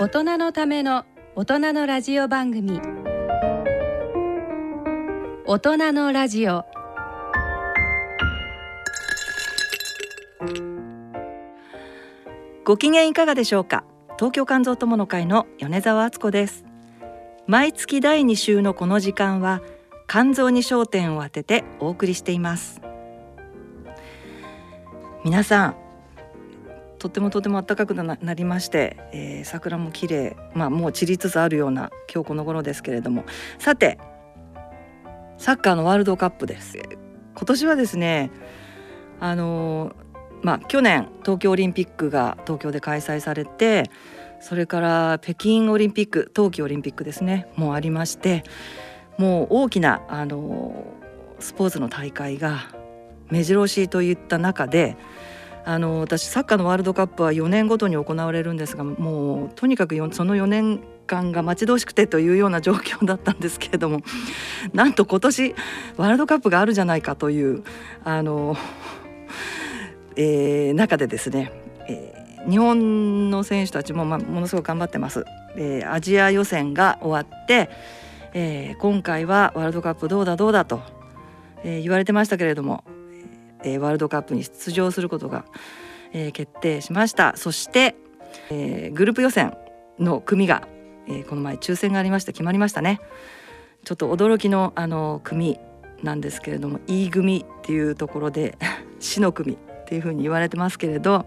大人のための大人のラジオ番組。大人のラジオ。ご機嫌いかがでしょうか？東京肝臓友の会の米澤敦子です。毎月第2週のこの時間は肝臓に焦点を当ててお送りしています。皆さんとてもとても暖かくなりまして、えー、桜も綺麗まあもう散りつつあるような今日この頃ですけれども。さてサッカーのワールドカップです。今年はですねあのまあ去年東京オリンピックが東京で開催されてそれから北京オリンピック冬季オリンピックですねもうありましてもう大きなあのスポーツの大会が目白押しといった中であの私サッカーのワールドカップは4年ごとに行われるんですがもうとにかくその4年間が待ち遠しくてというような状況だったんですけれども なんと今年ワールドカップがあるじゃないかというあの、えー、中でですね、えー、日本の選手たちも、ま、ものすごく頑張ってます。えー、アジア予選が終わって、えー、今回はワールドカップどうだどうだと、えー、言われてましたけれどもえー、ワールドカップに出場することが、えー、決定しました。そして、えー、グループ予選の組が、えー、この前抽選がありまして決まりましたね。ちょっと驚きのあの組なんですけれども E 組っていうところで 死の組っていうふうに言われてますけれど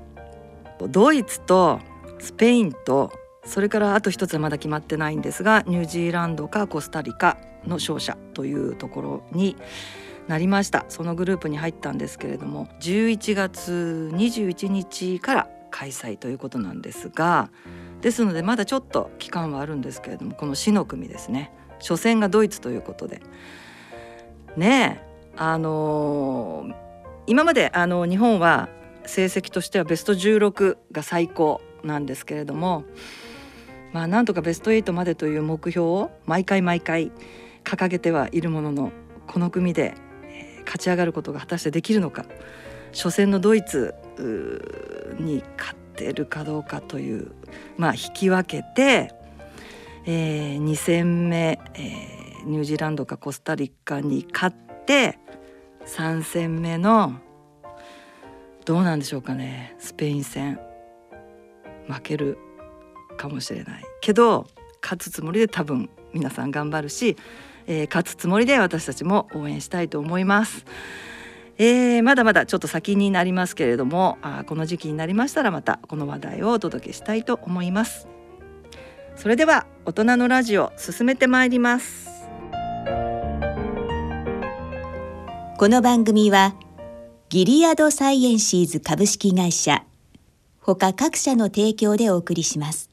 ドイツとスペインとそれからあと一つはまだ決まってないんですがニュージーランドかコスタリカの勝者というところに、なりました。そのグループに入ったんですけれども11月21日から開催ということなんですがですのでまだちょっと期間はあるんですけれどもこの死の組ですね。初戦がドイツということで。ねえあのー、今まであの日本は成績としてはベスト16が最高なんですけれどもまあなんとかベスト8までという目標を毎回毎回掲げてはいるもののこの組で勝ち上がることが果たしてできるのか。初戦のドイツに勝ってるかどうかというまあ引き分けて、えー、2戦目、えー、ニュージーランドかコスタリカに勝って3戦目のどうなんでしょうかねスペイン戦。負けるかもしれない。けど勝つつもりで多分皆さん頑張るしえー、勝つつもりで私たちも応援したいと思います。えー、まだまだちょっと先になりますけれどもあこの時期になりましたらまたこの話題をお届けしたいと思います。それでは大人のラジオ進めてまいります。この番組はギリアドサイエンシーズ株式会社他各社の提供でお送りします。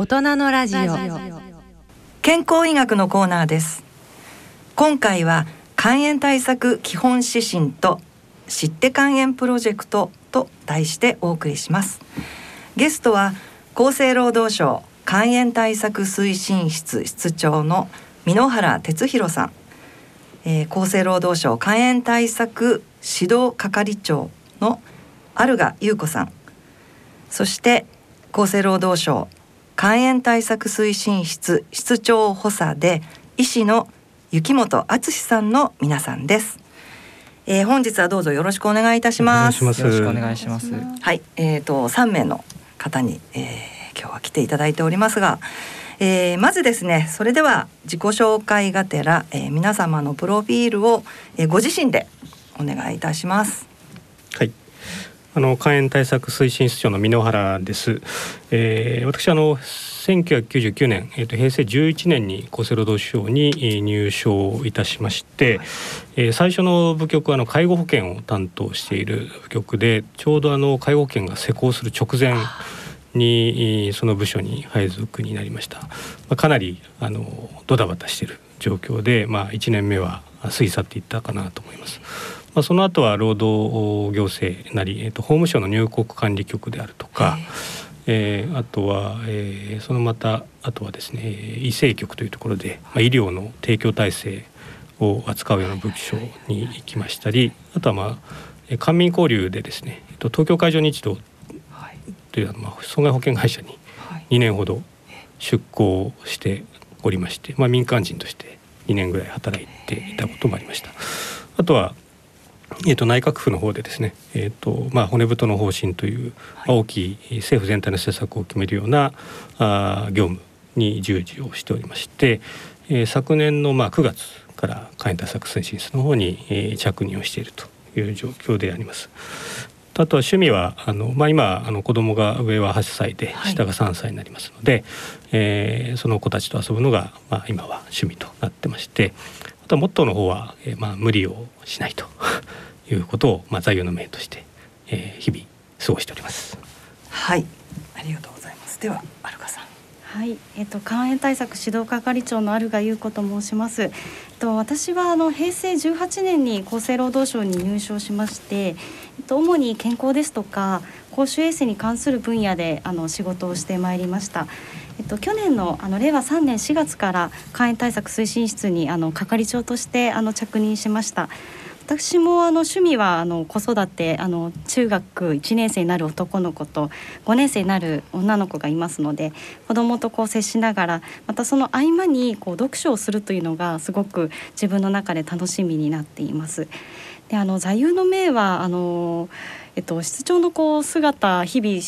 大人のラジオ。健康医学のコーナーです。今回は肝炎対策基本指針と知って肝炎プロジェクトと題してお送りします。ゲストは厚生労働省肝炎対策推進室室長の箕原哲弘さん、えー、厚生労働省肝炎対策指導係長のアルガ優子さん。そして厚生労働省肝炎対策推進室室長補佐で医師の雪本敦さんの皆さんです。えー、本日はどうぞよろしくお願いいたします。よろしくお願いします。はい、えっ、ー、と三名の方に、えー、今日は来ていただいておりますが、えー、まずですね、それでは自己紹介がてら、えー、皆様のプロフィールを、えー、ご自身でお願いいたします。はい。あの肝炎対策推進室長の箕原です。えー、私あの1999年、えー、と平成11年に厚生労働省に入省いたしまして、はい、えー、最初の部局はあの介護保険を担当している部局でちょうどあの介護保険が施行する直前にその部署に配属になりました、まあ、かなりあのドタバタしている状況で、まあ、1年目は過ぎ去っていったかなと思います。まあ、その後は労働行政なり、えー、と法務省の入国管理局であるとか、えー、あとは、えー、そのまたあとはですね医政局というところで、まあ、医療の提供体制を扱うような部署に行きましたりあとはまあ官民交流でですね東京海上日動というまあ損害保険会社に2年ほど出向しておりまして、まあ、民間人として2年ぐらい働いていたこともありました。あとはえー、と内閣府の方でですね、えーとまあ、骨太の方針という、大きい政府全体の施策を決めるようなあ業務に従事をしておりまして、えー、昨年のまあ9月から会員対策推進室の方に、えー、着任をしているという状況であります。あとは趣味はあの、まあ、今あの子供が上は8歳で下が3歳になりますので、はい、えー、その子たちと遊ぶのが、まあ、今は趣味となってましてあとはモットーの方は、えーまあ、無理をしないと いうことを、まあ、座右の銘として、えー、日々過ごしております。はいありがとうございますではアルカさんはい、えっと肝炎対策指導係長のアルガ優子と申します。えっと私はあの平成18年に厚生労働省に入省しまして、えっと主に健康ですとか公衆衛生に関する分野であの仕事をしてまいりました。えっと去年のあの令和3年4月から肝炎対策推進室にあの係長としてあの着任しました。私もあの趣味はあの子育てあの中学1年生になる男の子と5年生になる女の子がいますので子供とこう接しながらまたその合間にこう読書をするというのがすごく自分の中で楽しみになっています。であの座右の銘はあの、えっと、室長のこう姿日々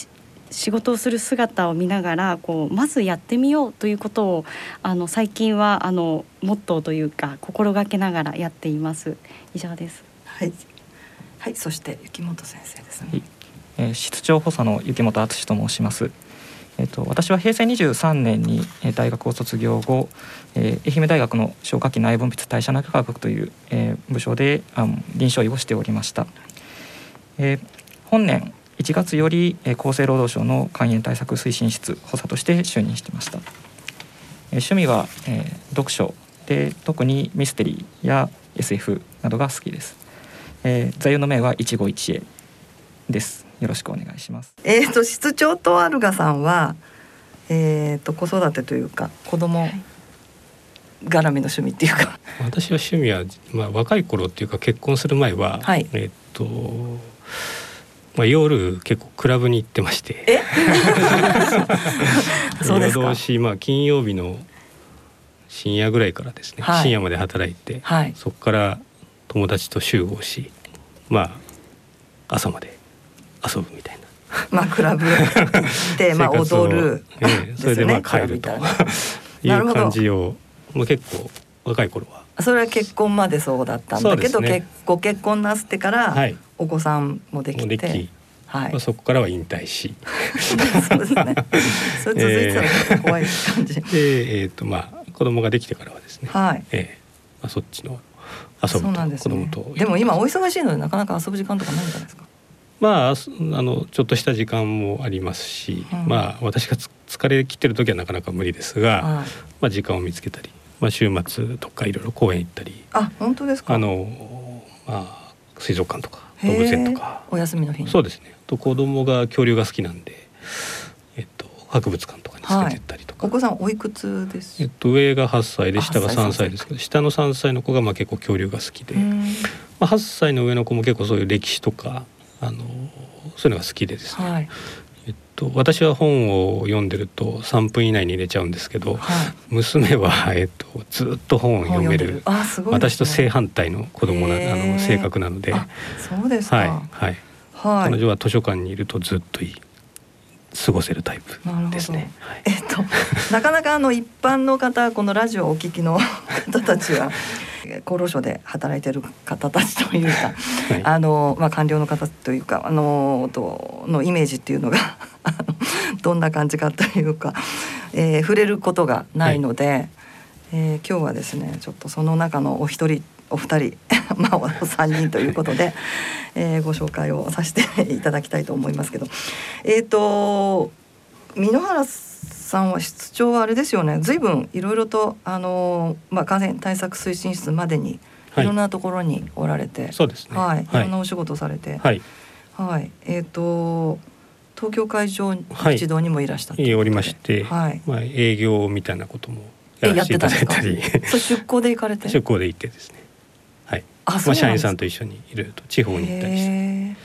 仕事をする姿を見ながらこうまずやってみようということをあの最近はあのモットーというか心がけながらやっています。以上です。はい。はいそして雪本先生ですね、はい、えー、室長補佐の雪本敦と申します。えっと、私は平成23年に大学を卒業後、えー、愛媛大学の消化器内分泌代謝内科学という、えー、部署であ臨床医をしておりました、えー、本年1月より厚生労働省の肝炎対策推進室補佐として就任してました。趣味は、えー、読書。で特にミステリーや SF などが好きです、えー、座右の銘は一期一会です。よろしくお願いします。えっ、ー、と室長とアルガさんはえっ、ー、と子育てというか子供、絡みの趣味っていうか。私は趣味は、まあ、若い頃っていうか結婚する前は、はい、えっ、とまあ、夜結構クラブに行ってまして。え？そうですか。まあ、金曜日の深夜ぐらいからですね、はい、深夜まで働いて、はい、そこから友達と集合しまあ朝まで遊ぶみたいな。まあクラブ行って まあ踊る、ええ、それでまあ帰ると。いう感じをまあ結構若い頃はそれは結婚までそうだったんだけど、ね、ご結婚なすってから、はい、お子さんもできて。はい、まあ、そこからは引退し そうですね。それ続いてたら怖い感じ。で、えっ、ー、とまあ子供ができてからはですね。はい。えー、まあそっちの遊ぶと、ね、子供と。でも今お忙しいのでなかなか遊ぶ時間とかないんじゃないですか？まああのちょっとした時間もありますし、うん、まあ私が疲れ切ってる時はなかなか無理ですが、はい、まあ時間を見つけたり。まあ、週末とかいろいろ公園行ったりあ本当ですか？あの、まあ、水族館とか動物園とか。お休みの日そうですね。と子供が恐竜が好きなんで、えっと、博物館とかに連れてったりとか、はい、お子さんおいくつです？えっと、上が8歳で下が3歳ですけど下の3歳の子がまあ結構恐竜が好きで、まあ、8歳の上の子も結構そういう歴史とかあのそういうのが好きでですね、はい、えっと、私は本を読んでると3分以内に入れちゃうんですけど、はい、娘は、えっと、ずっと本を読める、ね、私と正反対の子供なあの性格なので。そうですか、はいはい。はい、彼女は図書館にいるとずっといい過ごせるタイプですね。えっとなかなかあの一般の方このラジオをお聞きの方たちは厚労省で働いてる方たちというか、はい、あのまあ官僚の方というかあのとのイメージっていうのがどんな感じかというかえー触れることがないので、えー今日はですねちょっとその中のお一人お二人まあお三人ということで、えーご紹介をさせていただきたいと思いますけどえっ、と箕原さんは室長はあれですよね。随分いろいろとあのーまあ感染対策推進室までにはい。いろんなところにおられて、そうですね。はい、いはい。ろんなお仕事をされて、はい。はい、えっ、と東京海上はい一堂にもいらしたおりまして、はい。まあ営業みたいなこともえやらせていただいたやり 出向で行かれて？出向で行ってですね。はい。あ、まあ、社員さんと一緒にいろいろと地方に行ったりして、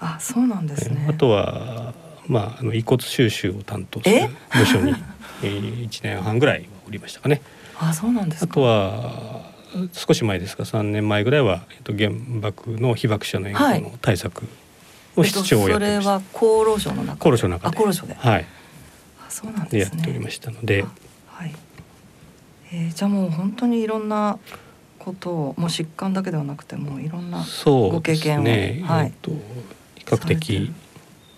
あ、そうなんですね。あとはまああの遺骨収集を担当するえ？部署にえー一年半ぐらいはおりましたかね。あ、そうなんですか。あとは少し前ですが3年前ぐらいは、えっと、原爆の被爆者の援護の対策を室長をやそれってました、は厚労省の中で？厚労省の中であ、厚労省で。はいあ、そうなんでですね。やっておりましたのであはい。えーじゃあもう本当にいろんなことをもう疾患だけではなくてもういろんな。ご経験をね、はいえっと比較的、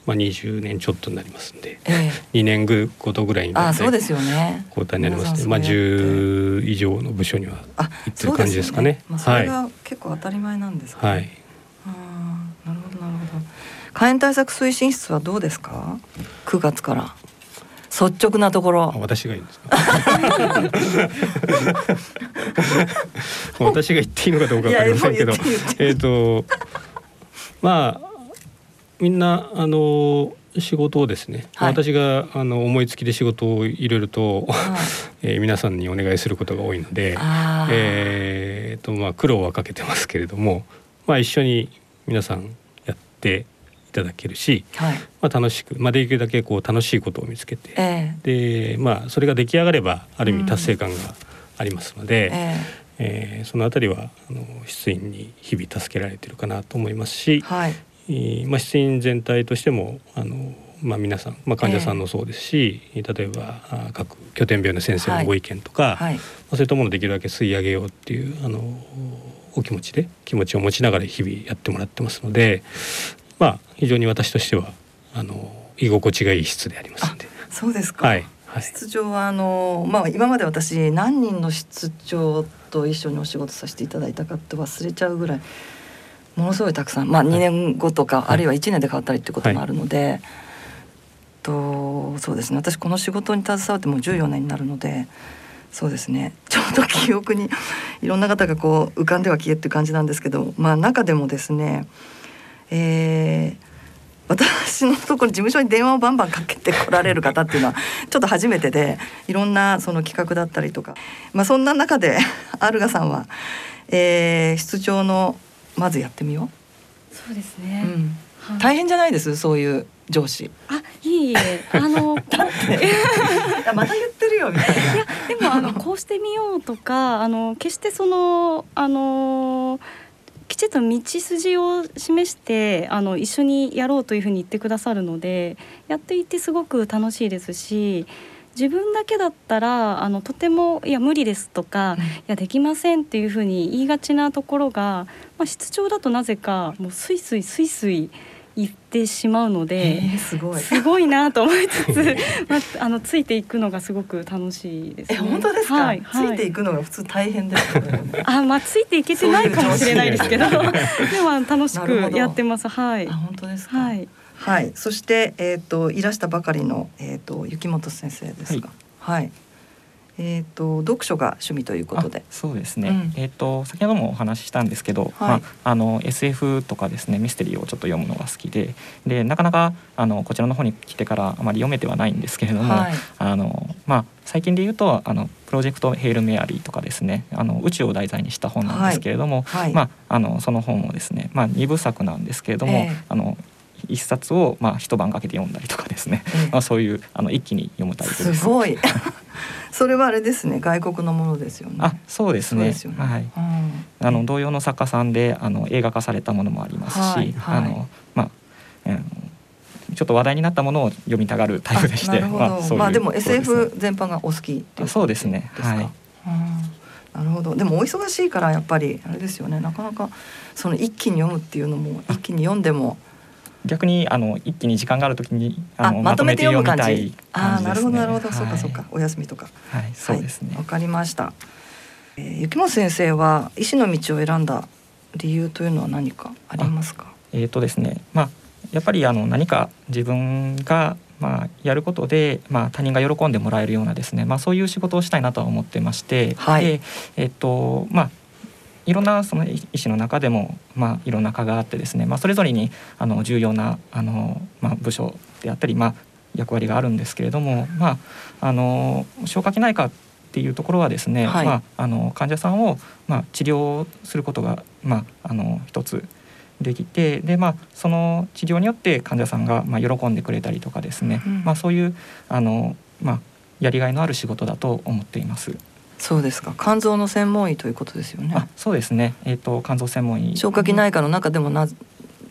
まあ、20年ちょっとになりますんでえ2年ごとぐらいにー、あ、大体そうですよね。交代になります皆さんねまあそうやって。10以上の部署にはあ、行ってる感じですかね。そうですよまあ、それが結構当たり前なんですかね。はい。ああ、なるほどなるほど。火炎対策推進室はどうですか？9月から。率直なとこあろ。私がいいんですか？私が言っていいのかどうかわかりませんけど。えっとまあみんなあの仕事をですね、はい。私があの思いつきで仕事をいろいろと、はい。えー皆さんにお願いすることが多いので、えーとまあ苦労はかけてますけれども、まあ一緒に皆さんやっていただけるし、はい。まあ楽しく、まあできるだけこう楽しいことを見つけて、えでまあそれが出来上がればある意うん。味達成感がありますのえで、ええ。ーそのあたりはあの出員に日々助けられているかなと思いますしえ、はい。えーまあ、出員全体としてもあの、まあ、皆さん、まあ、患者さんもそうですし、例えばあ各拠点病の先生のご意見とか、はい。まあ、そういったものをできるだけ吸い上げようっていうあのお気持ちで気持ちを持ちながら日々やってもらってますので、まあ、非常に私としてはあの居心地がいい室でありますので。そうですか。はい、はい室長はあのまあ今まで私何人の室長と一緒にお仕事させていただいたかって忘れちゃうぐらいものすごいたくさんまあ2年後とか、はい。あるいは1年で変わったりってこともあるので、とそうですね。私この仕事に携わってもう14年になるのでそうですね。ちょうど記憶にいろんな方がこう浮かんでは消えっていう感じなんですけどまあ中でもですねえー私のところ事務所に電話をバンバンかけて来られる方っていうのは ちょっと初めてでいろんなその企画だったりとか、まあ、そんな中でアルガさんは、えー室長のまずやってみよう、そうですね。うん、はい。大変じゃないです？そういう上司。あ、いえいえ、あの、こう また言ってるよみたいな。でもあのこうしてみようとかあの決してそのあのきちっと道筋を示してあの一緒にやろうというふうに言ってくださるのでやっていてすごく楽しいですし自分だけだったらあのとても「いや無理です」とかうん「いやできません」っていうふうに言いがちなところが、まあ、室長だとなぜかもうスイスイスイスイ言ってしまうので。えーすごい。すごいなと思いつつ、まあ、あのついていくのがすごく楽しいです、えね。本当ですか、はい、ついていく。くのが普通大変ですよね。あ、まあついていけてないかもしれないですけど、でも楽しくやってます。はいあ。本当ですか？はい。はい、そして、えっ、と、いらしたばかりの、えっ、と、雪本先生ですか。はい。えっ、と、読書が趣味ということであ。そうですね、うんえっ、と先ほどもお話ししたんですけど、はいまあ、あの SF とかですねミステリーをちょっと読むのが好きででなかなかあのこちらの方に来てからあまり読めてはないんですけれども、はい。あのまあ、最近で言うとあのプロジェクト「ヘイル・メアリー」とかですねあの宇宙を題材にした本なんですけれども、はい。まあ、あのその本をですね、まあ、2部作なんですけれども、ええあの一冊を、まあ、一晩かけて読んだりとかですね、ええまあ、そういうあの一気に読むタイプすです。ごい。それはあれですね、外国のものですよね。あそうですねね。はいうんあの同様の作家さんであの映画化されたものもありますし、はいはいあのまあ、うんちょっと話題になったものを読みたがるタイプでして。まあ、そういうでもところですね SF 全般がお好きっていうそうですねはいうんなるほど。でもお忙しいからやっぱりあれですよね。なかなかその一気に読むっていうのも一気に読んでも逆にあの一気に時間がある時にあのまとめて読む感じ。あーなるほどなるほど、はいそうかそうか。お休みとか。はいそうですね、わかりました、えー、雪本先生は医師の道を選んだ理由というのは何かありますか？えーとですね。まあ、やっぱりあの何か自分がまあやることで、まあ、他人が喜んでもらえるようなですね、まあ、そういう仕事をしたいなとは思ってまして、はい。でえっ、とまあいろんなその医師の中でも、まあ、いろんな科があってですね、まあ、それぞれにあの重要なあの、まあ、部署であったり、まあ、役割があるんですけれども、まあ、あの消化器内科っていうところはですね、はいまあ、あの患者さんを、まあ、治療することが、まあ、あの一つできてで、まあ、その治療によって患者さんが、まあ、喜んでくれたりとかですね、うんまあ、そういうあの、まあ、やりがいのある仕事だと思っています。そうですか。肝臓の専門医ということですよね。あそうですね、えー、と肝臓専門医。消化器内科の中でもな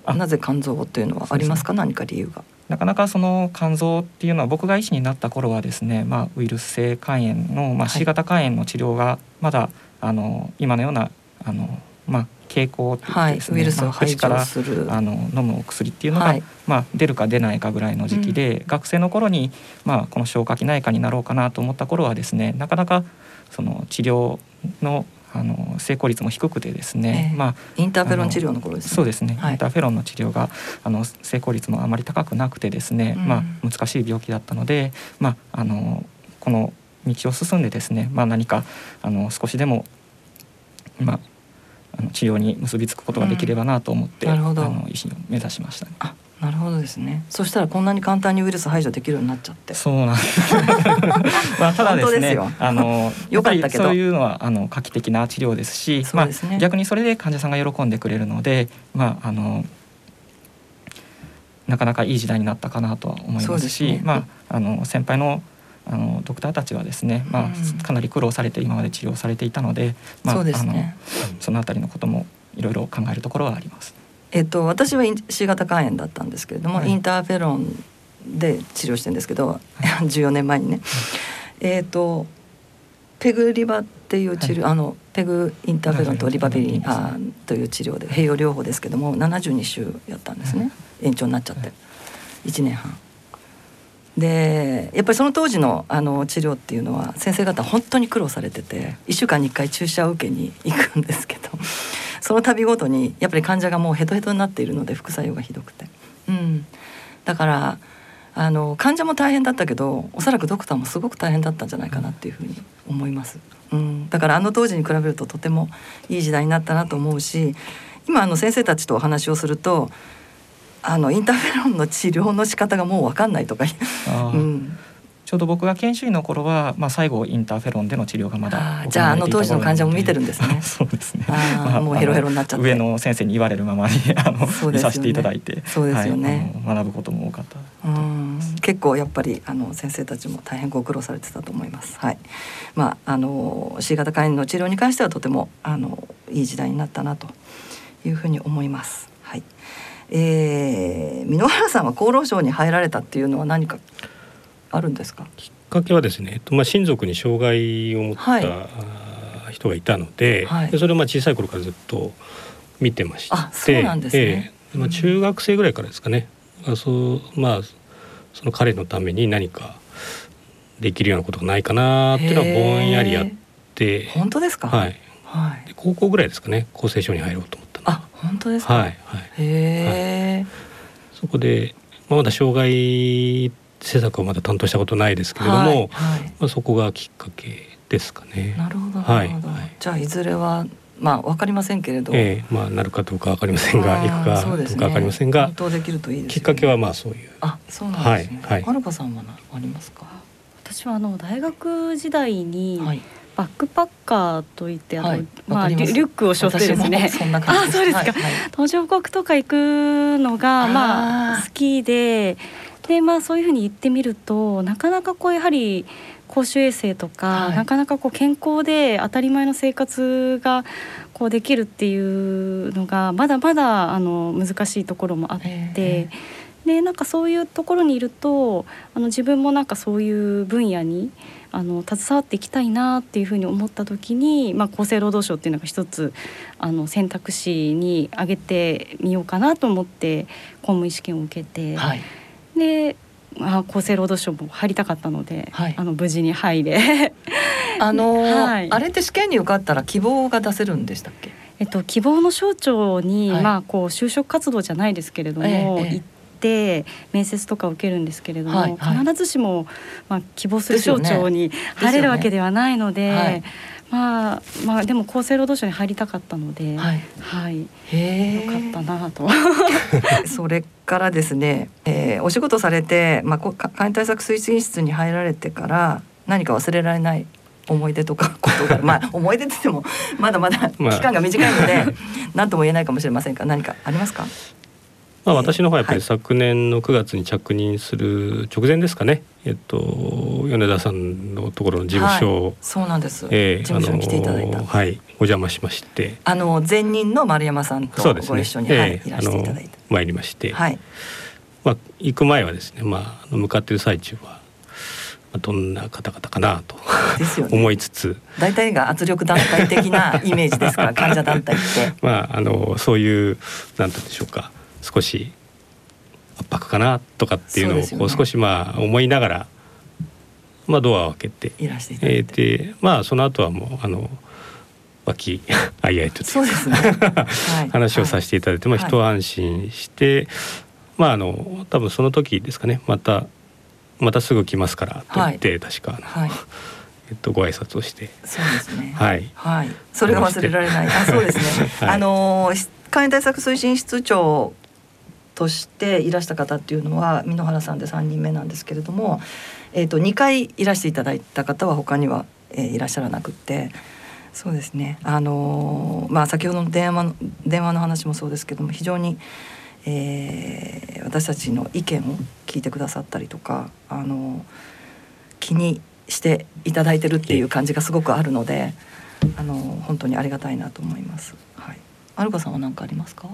あ。なぜ肝臓というのはありますか？何か理由が。なかなかその肝臓っていうのは僕が医師になった頃はですね、まあ、ウイルス性肝炎の、まあ、はい。C 型肝炎の治療がまだ、あの今のようなあの、まあ、傾向ですね、はい。ウイルスをまあ排口から除する。あの飲むお薬っていうのが、はい。まあ、出るか出ないかぐらいの時期で、学生の頃に、まあ、この消化器内科になろうかなと思った頃はですねなかなかその治療のあの成功率も低くてですね、ええ。まあインターフェロン治療の頃ですね。そうですね、はい。インターフェロンの治療があの成功率もあまり高くなくてですね、うん。まあ、難しい病気だったので、まあ、あのこの道を進んでですね、まあ、何かあの少しでも、まあ、あの治療に結びつくことができればなと思って、うん。あの医師を目指しましたね。あなるほどですね。そしたらこんなに簡単にウイルス排除できるようになっちゃって。そうなんです。まあただですね、すよ。あの よかったけど。そういうのはあの画期的な治療ですし、そうですね。まあ逆にそれで患者さんが喜んでくれるので、まああのなかなかいい時代になったかなとは思いまし、ですすね。まああの先輩のあのドクターたちはですね、まうん。あかなり苦労されて今まで治療されていたので、まあそうですね。あのそのあたりのこともいろいろ考えるところはあります。えっと、私は C 型肝炎だったんですけれども、はい。インターフェロンで治療してるんですけど、14年前にね、えっとペグリバっていう治療、あのペグインターフェロンとリバビリン、はいあという治療で併用療法ですけども72週やったんですね、延長になっちゃって、1年半。でやっぱりその当時のあの治療っていうのは先生方本当に苦労されてて1週間に1回注射を受けに行くんですけどその度ごとにやっぱり患者がもうヘトヘトになっているので副作用がひどくて、うん、だからあの患者も大変だったけどおそらくドクターもすごく大変だったんじゃないかなっていうふうに思います、うん、だからあの当時に比べるととてもいい時代になったなと思うし今あの先生たちとお話をするとあのインターフェロンの治療の仕方がもう分かんないとか、うん、ちょうど僕が研修医の頃は、まあ、最後インターフェロンでの治療がまだじゃああの当時の患者も見てるんですねそうですね。あーもうヘロヘロになっちゃって上の先生に言われるままにあの、ね見させていただいて、そうですよねはい学ぶことも多かった。うん結構やっぱりあの先生たちも大変ご苦労されてたと思います。はい。まああの C 型肝炎の治療に関してはとてもあのいい時代になったなというふうに思います。はい。えー、箕原さんは厚労省に入られたっていうのは何かあるんですか？きっかけはですね、えっとまあ、親族に障害を持った、人がいたので,、はい。でそれをまあ小さい頃からずっと見てましてあそうなんですね。ええ。まあ、中学生ぐらいからですかね、あそうまあその彼のために何かできるようなことがないかなっていうのはぼんやりやって、本当ですか？はい、はい。で高校ぐらいですかね厚生省に入ろうと思ったのあ本当ですか？はいはい、へえ、そこで、まあ、まだ障害政策はまだ担当したことないですけれども、はいはいまあ、そこがきっかけですかね。なるほどはないるほど。はいじゃあいずれはまあわかりませんけれど。ええまあなるかどうかわかりませんが、あー行くかどうかわかりませんが担、当できるといいですよねきっかけはまあそういう。あ、そうなんですね。はいはいはるかさんはなありますか？私はあの大学時代にはい。バックパッカーといってあの、はいまあリュックを背負ってですねそんな感じです。あそうですかはいはい途上国とか行くのがまあ好きででまあそういうふうに言ってみるとなかなかこうやはり公衆衛生とか、はい。なかなかこう健康で当たり前の生活がこうできるっていうのがまだまだあの難しいところもあって。えでなんかそういうところにいるとあの自分もなんかそういう分野にあの携わっていきたいなっていうふうに思った時に、まあ、厚生労働省っていうのが一つあの選択肢に挙げてみようかなと思って公務員試験を受けて、はいで、まあ、厚生労働省も入りたかったので、はい。あの無事に入れ。あのーはい。あれって試験に受かったら希望が出せるんでしたっけ？えっと、希望の省庁に、はい。まあ、こう就職活動じゃないですけれども、ええって面接とか受けるんですけれども、はいはい。必ずしも、まあ、希望する省庁に入れるわけではないので、はいまあ、まあでも厚生労働省に入りたかったので、はい。はい、へよかったなと。それからですね、えーお仕事されて、まあ、こか簡易対策推進室に入られてから何か忘れられない思い出とか ことがまあ思い出って言ってもまだまだまあ。期間が短いので何とも言えないかもしれませんが何かありますか？まあ、私の方はやっぱはい。り昨年の9月に着任する直前ですかね、えっと、米田さんのところの事務所を、そうなんです、え事務所に来ていただいた、はい。お邪魔しまして。あの前任の丸山さんとご一緒に、はいええいらしていただいて。参りまして、はい。まあ、行く前はですね、まあ向かっている最中は、まあ、どんな方々かなとね。思いつつ、大体が圧力団体的なイメージですか？ら 患者団体って。まあ、あのそういうなんて言うんでしょうか少し圧迫かなとかっていうのをこう少しまあ思いながら、まあ、ドアを開けて、いらしていただいえて、ーでまあその後はもうあの和気 あいあいとそうですね、はい。話をさせていただいて、まあ、はい。一安心して、まああの多分その時ですかねまたまたすぐ来ますからと言って、確かあの、はい。えっと、ご挨拶をして。そうですね。はい。はい、それが忘れられない。あ、そうですね。はい。あのー簡易対策推進室長としていらした方っていうのは箕原さんで三人目なんですけれども、えっ、と二回いらしていただいた方は他には、えーいらっしゃらなくって。そうですね。あのーまあ先ほどの電話の電話の話もそうですけども非常に、えー私たちの意見を聞いてくださったりとか、あのー気にしていただいてるっていう感じがすごくあるので、あの本当にありがたいなと思います。はい。アルカさんは何かありますか？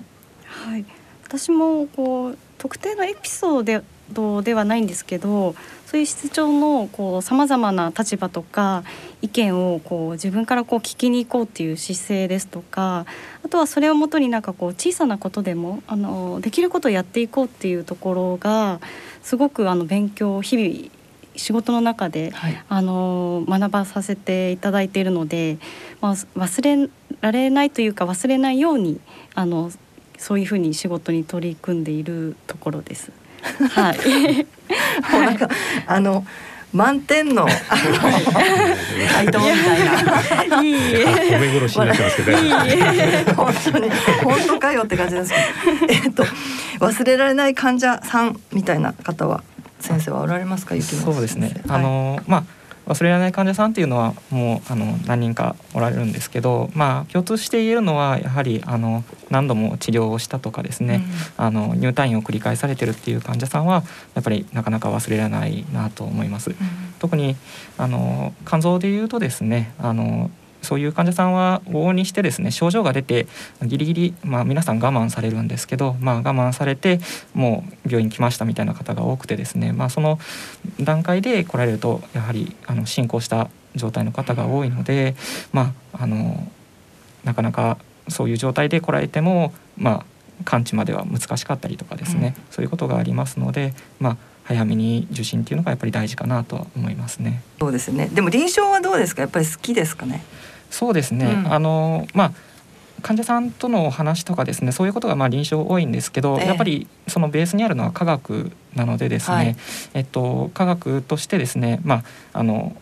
はい、私もこう特定のエピソードではないんですけどそういう室長のさまざまな立場とか意見をこう自分からこう聞きに行こうっていう姿勢ですとかあとはそれをもとになんかこう小さなことでもあのできることをやっていこうっていうところがすごくあの勉強日々仕事の中ではい。あの学ばさせていただいているので、まあ、忘れられないというか忘れないようにあのそういうふうに仕事に取り組んでいるところです。はい。もうなんかあの満点のあの回答みたいな。いいえ。褒め殺しになってますけど、本当に本当かよって感じですけど。えっと忘れられない患者さんみたいな方は先生はおられますか？雪村そうですねあのまあ忘れられない患者さんっていうのはもうあの何人かおられるんですけど、まあ共通して言えるのはやはりあの何度も治療をしたとかですね、あの入退院を繰り返されてるっていう患者さんはやっぱりなかなか忘れられないなと思います。うん特にあの肝臓でいうとですねあのそういう患者さんは往々にしてですね症状が出てギリギリ、まあ、皆さん我慢されるんですけど、まあ、我慢されてもう病院来ましたみたいな方が多くてですね、まあ、その段階で来られるとやはりあの進行した状態の方が多いので、まあ、あのなかなかそういう状態で来られても、まあ、完治までは難しかったりとかですね、そういうことがありますので、まあ、早めに受診っていうのがやっぱり大事かなとは思いますね。そうですね。でも臨床はどうですか？やっぱり好きですかね？そうですね、うん。あのまあ患者さんとのお話とかですねそういうことがまあ臨床多いんですけど、ええ。やっぱりそのベースにあるのは科学なのでですね、はい。えっと、科学としてですね、まああの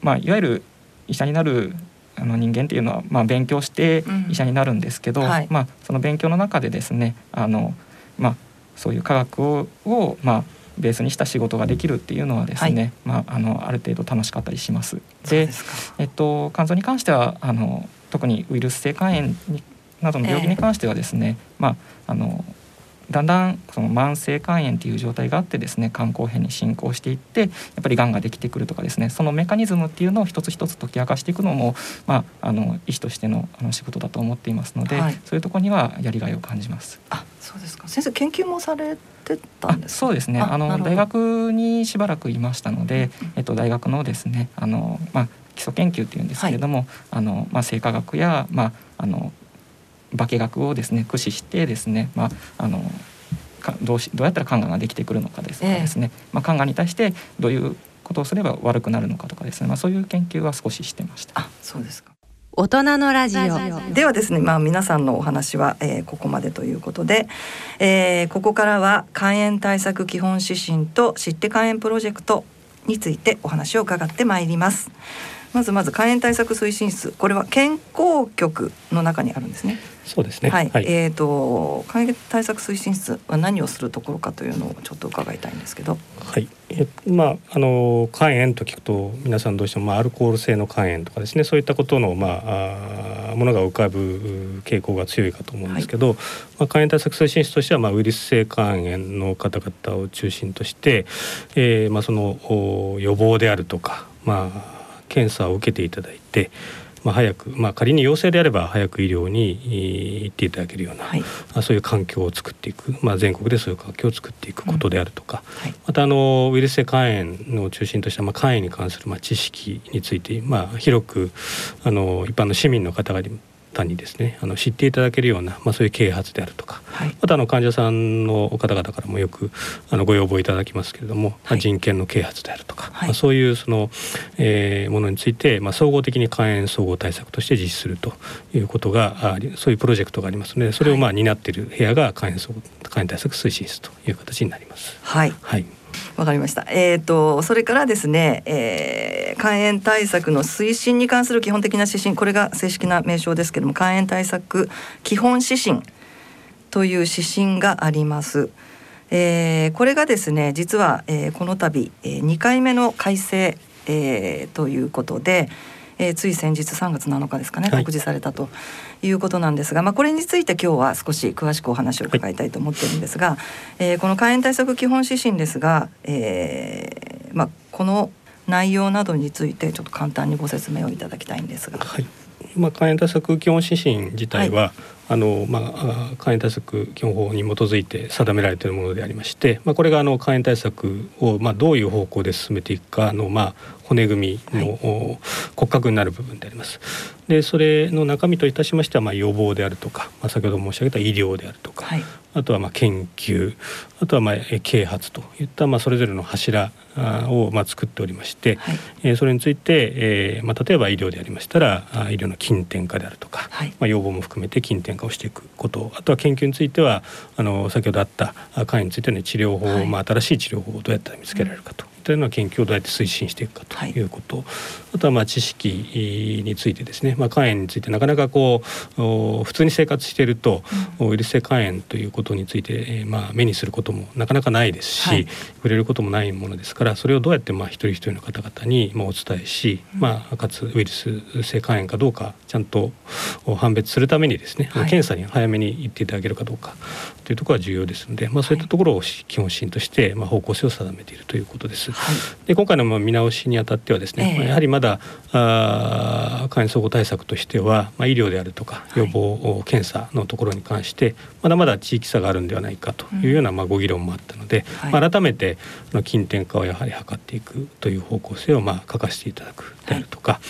まあ、いわゆる医者になるあの人間っていうのは、まあ、勉強してうん。医者になるんですけど、はい。まあ、その勉強の中でですねあの、まあ、そういう科学をを、まあ、ベースにした仕事ができるっていうのはですね、まあ、あのある程度楽しかったりします。で。えっと、肝臓に関してはあの特にウイルス性肝炎になどの病気に関してはですね、まああのだんだんその慢性肝炎っていう状態があってですね肝硬変に進行していってやっぱりがんができてくるとかですねそのメカニズムっていうのを一つ一つ解き明かしていくのも、まあ、あの医師としてのあの仕事だと思っていますので、はい。そういうところにはやりがいを感じます。あ、そうですか。先生研究もされってたんですそうですね。あの大学にしばらくいましたので、えっと、大学のですねあの、まあ、基礎研究っていうんですけれども、はい、あのまあ、生化学や、まあ、あの化学をですね駆使してですね、まあ、あのどうしどうやったら肝がんができてくるのかですとかですね、えー、まあ、肝がんに対してどういうことをすれば悪くなるのかとかですね、まあ、そういう研究は少ししてました。あそうですか大人のラジオではですね、まあ、皆さんのお話は、えー、ここまでということで、えー、ここからは肝炎対策基本指針と知って肝炎プロジェクトについてお話を伺ってまいります。まずまず肝炎対策推進室これは健康局の中にあるんですね。そうですね。はい。はい、えっ、ー、と肝炎対策推進室は何をするところかというのをちょっと伺いたいんですけど。はい。えまああの肝炎と聞くと皆さんどうしてもまあアルコール性の肝炎とかですねそういったことのまああものが浮かぶ傾向が強いかと思うんですけど、はい、まあ肝炎対策推進室としてはまあウイルス性肝炎の方々を中心として、えー、まあその予防であるとかまあ検査を受けていただいて、まあ、早く、まあ、仮に陽性であれば早く医療に行っていただけるような、はい、そういう環境を作っていく、まあ、全国でそういう環境を作っていくことであるとか、うん。はい、またあのウイルス性肝炎の中心とした、まあ、肝炎に関する、まあ、知識について、まあ、広くあの一般の市民の方々単にですねあの知っていただけるような、まあ、そういう啓発であるとか、はい、またあの患者さんの方々からもよくあのご要望いただきますけれども、はい、人権の啓発であるとか、はい、まあ、そういうその、えー、ものについて、まあ、総合的に肝炎総合対策として実施するということがあそういうプロジェクトがありますのでそれをまあ担っている部屋が肝炎総合肝炎対策推進室という形になります。はい、はいわかりました。えっ、ー、とそれからですね、えー、肝炎対策の推進に関する基本的な指針、これが正式な名称ですけれども、肝炎対策基本指針という指針があります。えー、これがですね、実は、えー、この度、えー、2回目の改正、えー、ということで。えー、つい先日3月7日ですかね、告示されたということなんですが、まあ、これについて今日は少し詳しくお話を伺いたいと思ってるんですが、はい、えー、この肝炎対策基本指針ですが、えーまあ、この内容などについてちょっと簡単にご説明をいただきたいんですが。はい。まあ、肝炎対策基本指針自体は、はい、あのまあ、肝炎対策基本法に基づいて定められているものでありまして、まあ、これがあの肝炎対策を、まあ、どういう方向で進めていくかの、まあ、骨組みの、はい、骨格になる部分であります。でそれの中身といたしましては、まあ、予防であるとか、まあ、先ほど申し上げた医療であるとか、はい、あとはまあ研究あとはまあ啓発といった、まあ、それぞれの柱をまあ作っておりまして、はい、えー、それについて、えーまあ、例えば医療でありましたら医療の近典化であるとか、はい、まあ、予防も含めて近典化をしていくことあとは研究についてはあの先ほどあった肝炎についての治療法、はい、まあ、新しい治療法をどうやったら見つけられるかと。というのは研究をどうやって推進していくかとい。うこと、はい、あとはまあ知識についてですね、まあ、肝炎についてなかなかこう普通に生活していると、うん、ウイルス性肝炎ということについて、まあ、目にすることもなかなかないですし、はい、触れることもないものですからそれをどうやってまあ一人一人の方々にまあお伝えし、うん、まあ、かつウイルス性肝炎かどうかちゃんと判別するためにですね、はい、検査に早めに行っていただけるかどうかというところは重要ですので、まあ、そういったところを基本指針として、まあ、方向性を定めているということです。はい、で今回の見直しにあたってはですね、えー、やはりまだあ肝炎総合対策としては、まあ、医療であるとか予防、検査のところに関してまだまだ地域差があるんではないかというような、まあ、ご議論もあったので、はい、まあ、改めて近典化をやはり図っていくという方向性をまあ書かせていただくであるとか、はい、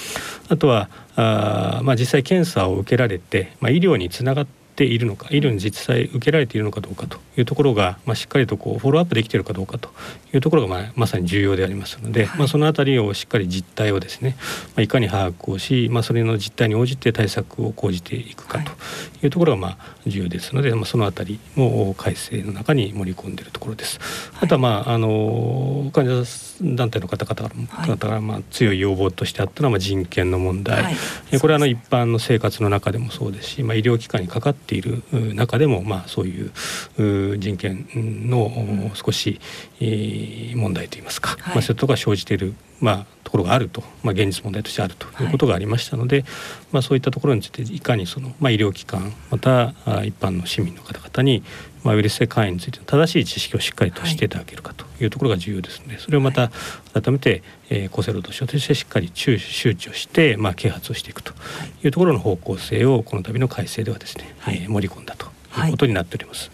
あとはあ、まあ、実際検査を受けられて、まあ、医療につながってているのか医療に実際受けられているのかどうかというところが、まあ、しっかりとこうフォローアップできているかどうかというところが、まあ、まさに重要でありますので、はい、まあ、その辺りをしっかり実態をですね、まあ、いかに把握をし、まあ、それの実態に応じて対策を講じていくかというところがまあ重要ですので、まあ、その辺りも改正の中に盛り込んでいるところです。あとは、まあ、あの患者団体の方々からまあ強い要望としてあったのはまあ人権の問題、はい、これはあの一般の生活の中でもそうですし、まあ、医療機関にかかっている中でもまあそういう人権の少し問題といいますか、はい、まあ、そういうことが生じているまあ、ところがあると、まあ、現実問題としてあるということがありましたので、はい、まあ、そういったところについていかにその、まあ、医療機関また一般の市民の方々に、まあ、ウイルス性肝炎についての正しい知識をしっかりとしていただけるかというところが重要ですのでそれをまた改めて、えー、厚生労働省としてしっかり周知をして、まあ、啓発をしていくというところの方向性をこの度の改正ではですね、はい、えー、盛り込んだということになっております。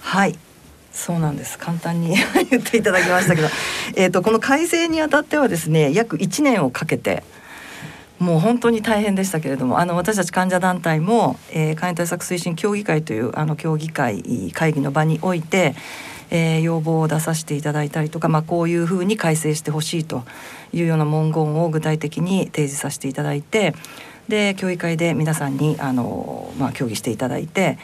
はい、はいそうなんです。簡単に 言っていただきましたけど。えとこの改正にあたってはですね約1年をかけてもう本当に大変でしたけれどもあの私たち患者団体も、えー、肝炎対策推進協議会というあの協議会会議の場において、えー、要望を出させていただいたりとか、まあ、こういうふうに改正してほしいというような文言を具体的に提示させていただいてで協議会で皆さんにあの、まあ、協議していただいて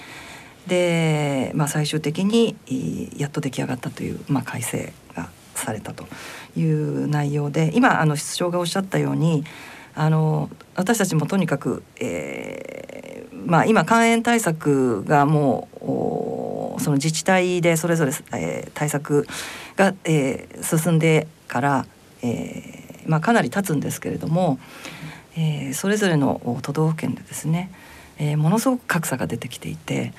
で、まあ、最終的にやっと出来上がったという、まあ、改正がされたという内容で今あの室長がおっしゃったようにあの私たちもとにかく、えーまあ、今肝炎対策がもうその自治体でそれぞれ、えー、対策が、えー、進んでから、えーまあ、かなり経つんですけれども、えー、それぞれの都道府県でですね、えー、ものすごく格差が出てきていて。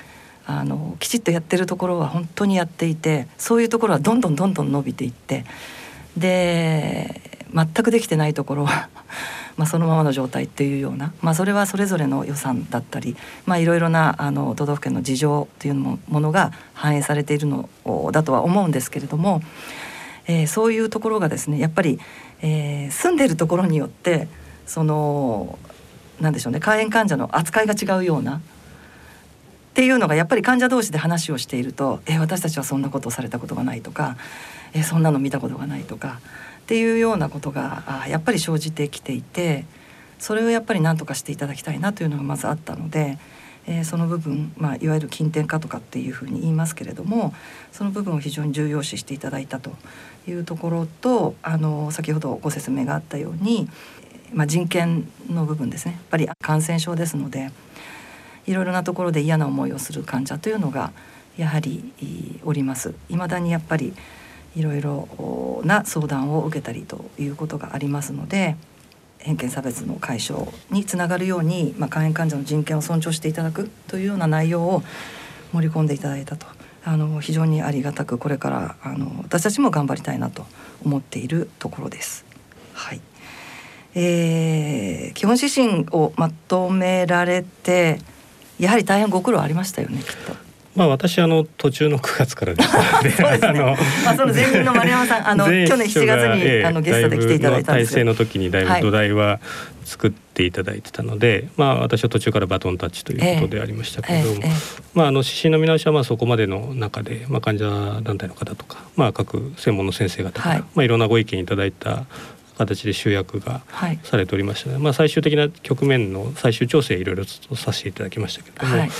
あのきちっとやってるところは本当にやっていてそういうところはどんどんどんどん伸びていってで全くできてないところは まあ、そのままの状態っていうような、まあ、それはそれぞれの予算だったり、ま、いろいろなあの都道府県の事情というものが反映されているのだとは思うんですけれども、えー、そういうところがですねやっぱり、えー、住んでるところによってそのなんでしょうね肝炎患者の扱いが違うようなっていうのがやっぱり患者同士で話をしていると「え、私たちはそんなことをされたことがない」とか「え、そんなの見たことがない」とかっていうようなことがあやっぱり生じてきていてそれをやっぱり何とかしていただきたいなというのがまずあったので、えー、その部分、まあ、いわゆる近典化とかっていうふうに言いますけれどもその部分を非常に重要視していただいたというところとあの先ほどご説明があったように、まあ、人権の部分ですね。やっぱり感染症ですのでいろいろなところで嫌な思いをする患者というのがやはりおります。未だにやっぱりいろいろな相談を受けたりということがありますので偏見差別の解消につながるように、まあ、肝炎患者の人権を尊重していただくというような内容を盛り込んでいただいたとあの非常にありがたくこれからあの私たちも頑張りたいなと思っているところです。はいえー、基本指針をまとめられてやはり大変ご苦労ありましたよねきっと。まあ私あの途中の9月からでしたので、あのまあその前任の丸山さんあの 去年7月に、えー、あのゲストで来ていただいたんです体制の時にだいぶ土台は作っていただいてたので、はい、まあ私は途中からバトンタッチということでありましたけれども、まああの指針の見直しはまあそこまでの中でまあ患者団体の方とかまあ各専門の先生方から、はい、まあいろんなご意見いただいた形で集約がされておりました、ね、まあ最終的な局面の最終調整いろいろとさせていただきましたけれども、はい、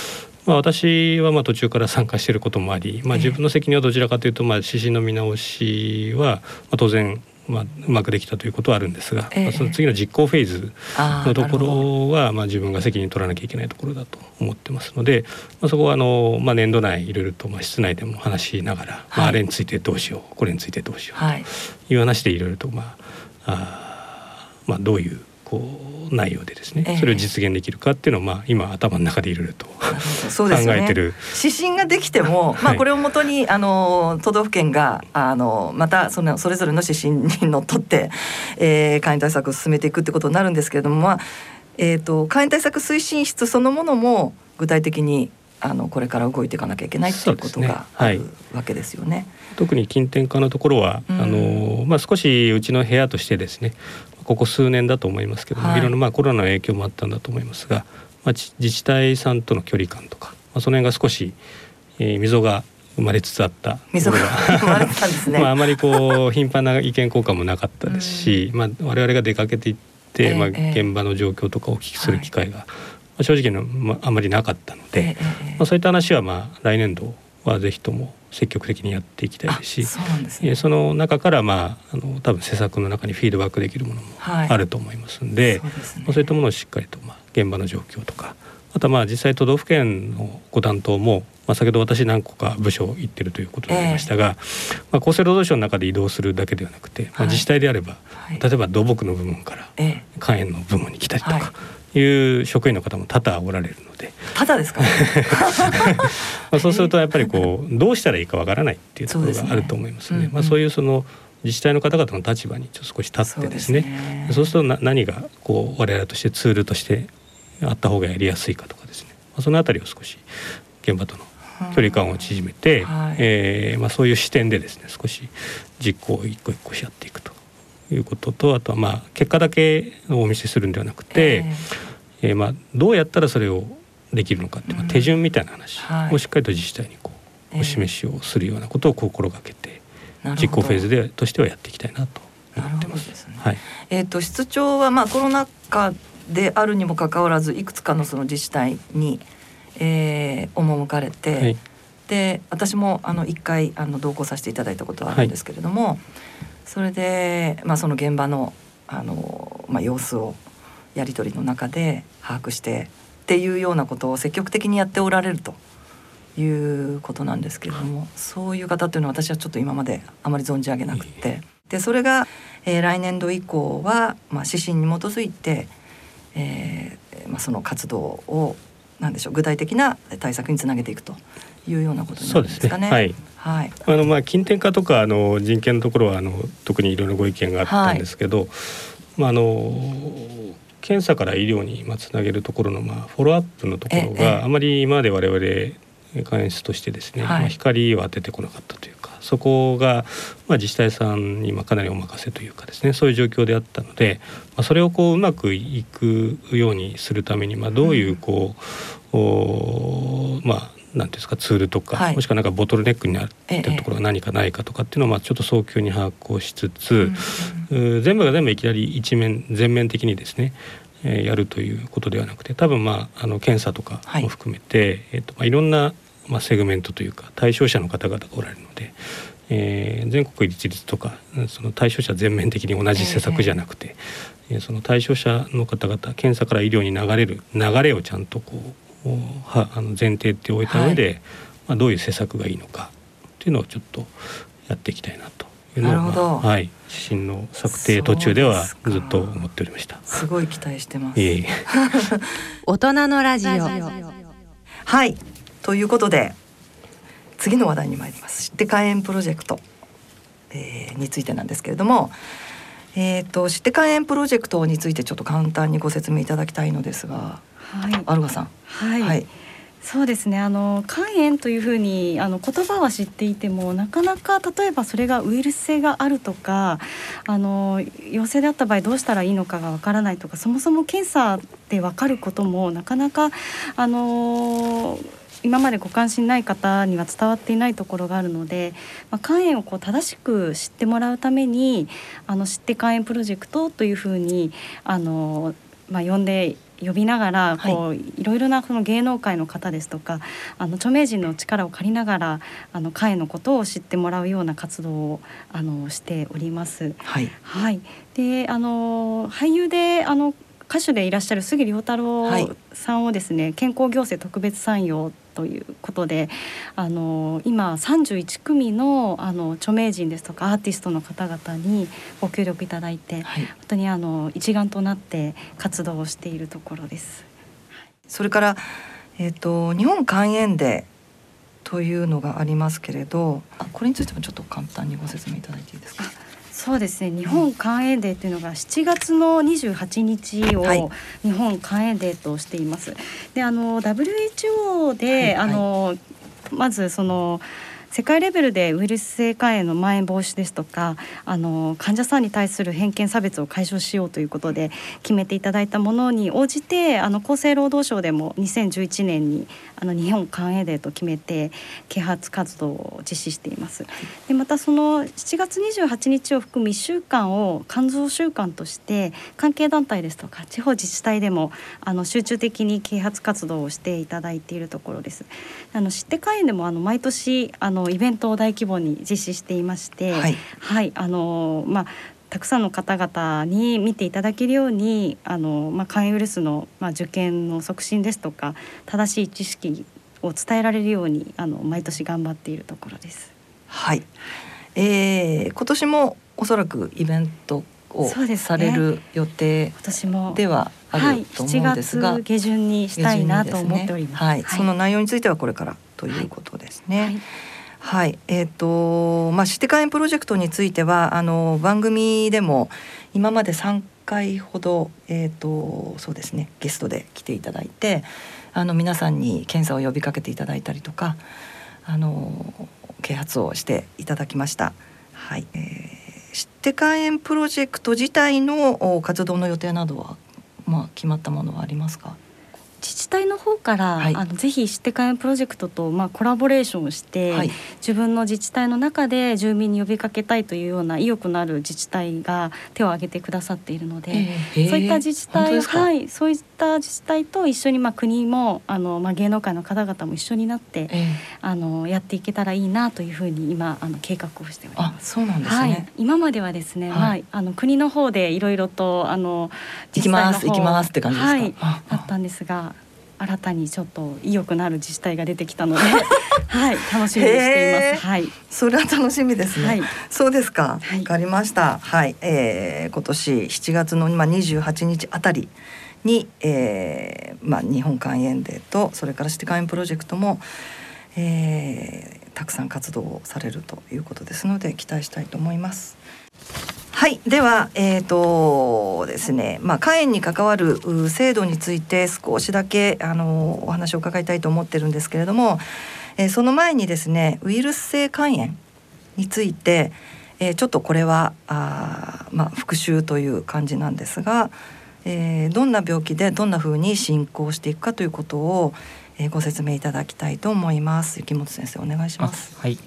まあ、私はまあ途中から参加していることもあり、まあ、自分の責任はどちらかというとまあ指針の見直しはまあ当然まあ、うまくできたということはあるんですが、えその次の実行フェーズのところはまあ自分が責任取らなきゃいけないところだと思ってますので、まあ、そこはあの、まあ、年度内いろいろとまあ室内でも話しながら、はい、まあ、あれについてどうしようこれについてどうしようという話でいろいろとまああまあどういうこう内容でですね、それを実現できるかっていうのをまあ今頭の中でいろいろと 考えてる、ね、指針ができても、まあ、これをもとにあの都道府県があのまたそのそれぞれの指針にのっとって、えー、肝炎対策を進めていくってことになるんですけれども、まあえーと、肝炎対策推進室そのものも具体的にあのこれから動いていかなきゃいけないっていうことがあるわけですよね。ねはい、特に近典化のところは、うん、あのまあ少しうちの部屋としてですねここ数年だと思いますけども、はい、いろんなまあコロナの影響もあったんだと思いますが、まあ、自治体さんとの距離感とか、まあ、その辺が少し、えー、溝が生まれつつあった溝が生まれてたんですね。まああまりこう頻繁な意見交換もなかったですし、まあ我々が出かけていって、まあ現場の状況とかをお聞きする機会が、まあ、正直の、まあ、あまりなかったので、まあそういった話はまあ来年度はぜひとも積極的にやっていきたいですしそす、ね、その中からまああの多分施策の中にフィードバックできるものもあると思いますんではい、そう、ね、そういったものをしっかりとまあ現場の状況とかあとはまあ実際都道府県のご担当も、まあ、先ほど私何個か部署行ってるということでありましたが、えー、まあ、厚生労働省の中で移動するだけではなくて、まあ、自治体であれば、はい、例えば土木の部門から肝炎の部門に来たりとか、はいいう職員の方も多々おられるので。ただですか、まあそうするとやっぱりこうどうしたらいいかわからないっていうところがあると思いますね。まあそういうその自治体の方々の立場にちょっと少し立ってですね。そうするとな何がこう我々としてツールとしてあった方がやりやすいかとかですね、まあ、そのあたりを少し現場との距離感を縮めて、はい。えーまあ、そういう視点でですね少し実行を一個一個しやっていくということとあとはまあ結果だけをお見せするんではなくて、えーまあ、どうやったらそれをできるのかっていう、まあうん。手順みたいな話はい。をしっかりと自治体にこう、ええ。お示しをするようなことを心がけて実行フェーズでとしてはやっていきたいなと思ってます。すね。はい、えっ、と室長はまあコロナ禍であるにもかかわらずいくつかのその自治体に、えー、赴かれて、はい。で私もあの一回あの同行させていただいたことはあるんですけれども、それでまあその現場のあのまあ様子をやり取りの中で把握してっていうようなことを積極的にやっておられるということなんですけれどもそういう方というのは私はちょっと今まであまり存じ上げなくてでそれが、えー来年度以降は、まあ、指針に基づいて、えーまあ、その活動をなんでしょう具体的な対策につなげていくというようなことになそうですね。るんですかね。はい。はいあのまあ近典化とかあの人権のところはあの特にいろいろご意見があったんですけど、まああの検査から医療にまあつなげるところのまあフォローアップのところええがあまり今まで我々関室としてですね、はい。まあ光を当ててこなかったというかそこがまあ自治体さんにまあかなりお任せというかですねそういう状況であったので、まあ、それをこううまくいくようにするためにまあどういうこう、おまあなんていうんですかツールとか、はい。もしくはなんかボトルネックになってええるところが何かないかとかっていうのをまあちょっと早急に把握をしつつ、うん全部が全部いきなり一面全面的にですね、えーやるということではなくて多分まああの検査とかはい。も含めて、えっとまあ、いろんな、まあ、セグメントというか対象者の方々がおられるので、えー全国一律とかうんその対象者全面的に同じ施策じゃなくて、えーその対象者の方々検査から医療に流れる流れをちゃんとこうおはあの前提っておいた上で、まあ、どういう施策がいいのかっていうのをちょっとやっていきたいなというのをまあはい、指針の策定途中ではずっと思っておりました。すごい期待してます。いえいえ。大人のラジオ。はい。ということで次の話題に参ります。知って肝炎プロジェクト、えーについてなんですけれどもえー、と知って肝炎プロジェクトについてちょっと簡単にご説明いただきたいのですがはいアルガさん。はい、はい。そうですね。あの肝炎というふうにあの言葉は知っていてもなかなか例えばそれがウイルス性があるとかあの陽性であった場合どうしたらいいのかがわからないとかそもそも検査でわかることもなかなかあの今までご関心ない方には伝わっていないところがあるので、まあ、肝炎をこう正しく知ってもらうためにあの知って肝炎プロジェクトというふうにあの、まあ、呼んで呼びながらこう、い、ろいろなその芸能界の方ですとかあの著名人の力を借りながらあの肝炎のことを知ってもらうような活動をあのしております。はい。はい、であの俳優であの歌手でいらっしゃる杉良太はい郎さんをですね、健康行政特別参与ということであの今31組のあの著名人ですとかアーティストの方々にご協力いただいてはい本当にあの一丸となって活動をしているところです。それから、えー、と日本肝炎デーというのがありますけれどあこれについてもちょっと簡単にご説明いただいていいですか。そうですね。日本肝炎デーというのが7月の28日をはい。日本肝炎デーとしています。であの WHO で、はいはい。あのまずその世界レベルでウイルス性肝炎の蔓延防止ですとかあの患者さんに対する偏見差別を解消しようということで決めていただいたものに応じてあの厚生労働省でも2011年にあの日本肝炎デーと決めて啓発活動を実施しています。でまたその7月28日を含む1週間を肝臓週間として関係団体ですとか地方自治体でもあの集中的に啓発活動をしていただいているところです。あの知って会員でもあの毎年あのイベントを大規模に実施していまして、はい。はい、あのまあたくさんの方々に見ていただけるようにあの、まあ、肝炎ウイルスの、まあ、受験の促進ですとか正しい知識を伝えられるようにあの毎年頑張っているところです。はい、えー今年もおそらくイベントをそうですね。される予定今年もではあはい、ると思うんですが、7月下旬にしたいなと思っております。はい、その内容についてはこれからということですね。はいはい、えっ、とまあシティカエンプロジェクトについてはあの番組でも今まで3回ほどえっ、とそうですねゲストで来ていただいて、あの皆さんに検査を呼びかけていただいたりとかあの啓発をしていただきました。はい、えー、知って肝炎プロジェクト自体の活動の予定などはまあ決まったものはありますか？自治体の方から、はい。あのぜひ知って会プロジェクトとまあコラボレーションをして、はい。自分の自治体の中で住民に呼びかけたいというような意欲のある自治体が手を挙げてくださっているので、えーそういった自治体本当ですか？はい。そういった自治体と一緒にまあ国もあのまあ芸能界の方々も一緒になって、えーあのやっていけたらいいなというふうに今あの計画をしておりあます。そうなんですはい。ね。、今まではですね、はい。はい、あの国の方でいろいろとあの行きます。行きますって感じですか？はい、ああ。だったんですが、新たにちょっと意欲のある自治体が出てきたので、はい、楽しみにしています。はい、それは楽しみですね。はいそうですか。わ、はいかりました。はい、えー今年7月のまあ28日あたりに、えーまあ日本肝炎デーとそれからシティ肝炎プロジェクトも、えーたくさん活動をされるということですので期待したいと思います。はい、では、えーとですね、まあ、肝炎に関わる制度について少しだけあのお話を伺いたいと思ってるんですけれども、えーその前にですねウイルス性肝炎について、えーちょっとこれはあ、まあ、復習という感じなんですが、えーどんな病気でどんな風に進行していくかということを、えご説明いただきたいと思います。雪本先生お願いします。はい。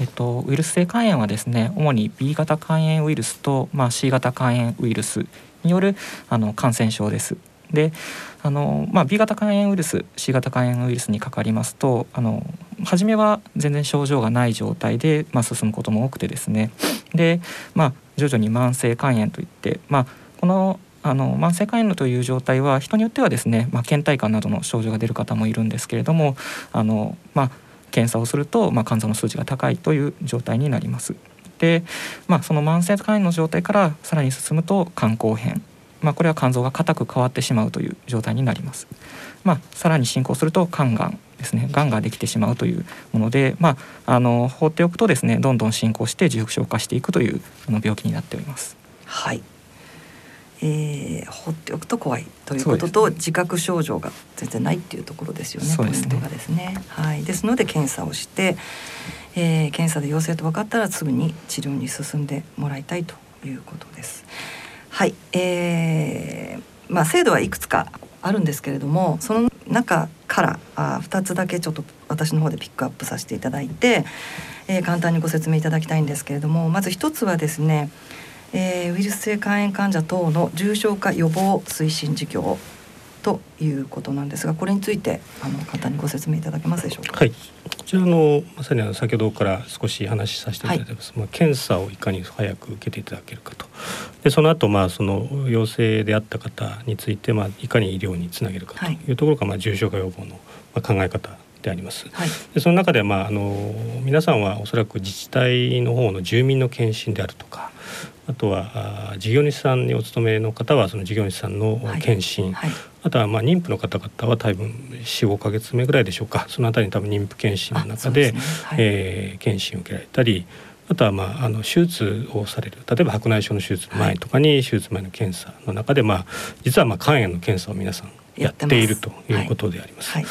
えっと、ウイルス性肝炎はですね主に B 型肝炎ウイルスと、まあ、C 型肝炎ウイルスによるあの感染症です。であの、まあ、B 型肝炎ウイルス C 型肝炎ウイルスにかかりますとあの初めは全然症状がない状態で、まあ、進むことも多くてですねで、まあ、徐々に慢性肝炎といって、まあ、このあの慢性肝炎という状態は人によってはですね、まあ、倦怠感などの症状が出る方もいるんですけれどもあの、まあ、検査をすると、まあ、肝臓の数値が高いという状態になります。で、まあ、その慢性肝炎の状態からさらに進むと肝硬変、まあ、これは肝臓が硬く変わってしまうという状態になります。まあ、さらに進行すると肝がんですねがんができてしまうというもので、まあ、あの放っておくとですねどんどん進行して重症化していくというの病気になっております。はい。えー、放っておくと怖いということと、自覚症状が全然ないっていうところですよね。すねポイントがですね。はい。ですので検査をして、えー、検査で陽性と分かったらすぐに治療に進んでもらいたいということです。はい。えー、まあ制度はいくつかあるんですけれども、その中からあ2つだけちょっと私の方でピックアップさせていただいて、えー簡単にご説明いただきたいんですけれども、まず一つはですね。えーウイルス性肝炎患者等の重症化予防推進事業ということなんですがこれについてあの簡単にご説明いただけますでしょうか？はい、こちらのまさにあの先ほどから少し話しさせていただいてます、まあ、検査をいかに早く受けていただけるかとでその後まあその陽性であった方についてまあいかに医療につなげるかとはいいうところがまあ重症化予防のまあ考え方であります。はいでその中で、まあ、あの皆さんはおそらく自治体の方の住民の検診であるとかあとはあ事業主さんにお勤めの方はその事業主さんのはい。検診、はい。あとはまあ妊婦の方々は多分45か月目ぐらいでしょうか。そのあたりに多分妊婦検診の中でうですね。はい。えー検診を受けられたりあとはまああの手術をされる例えば白内障の手術の前とかに手術前の検査の中で、まあ実はまあ肝炎の検査を皆さんやっているということであります。はい。ま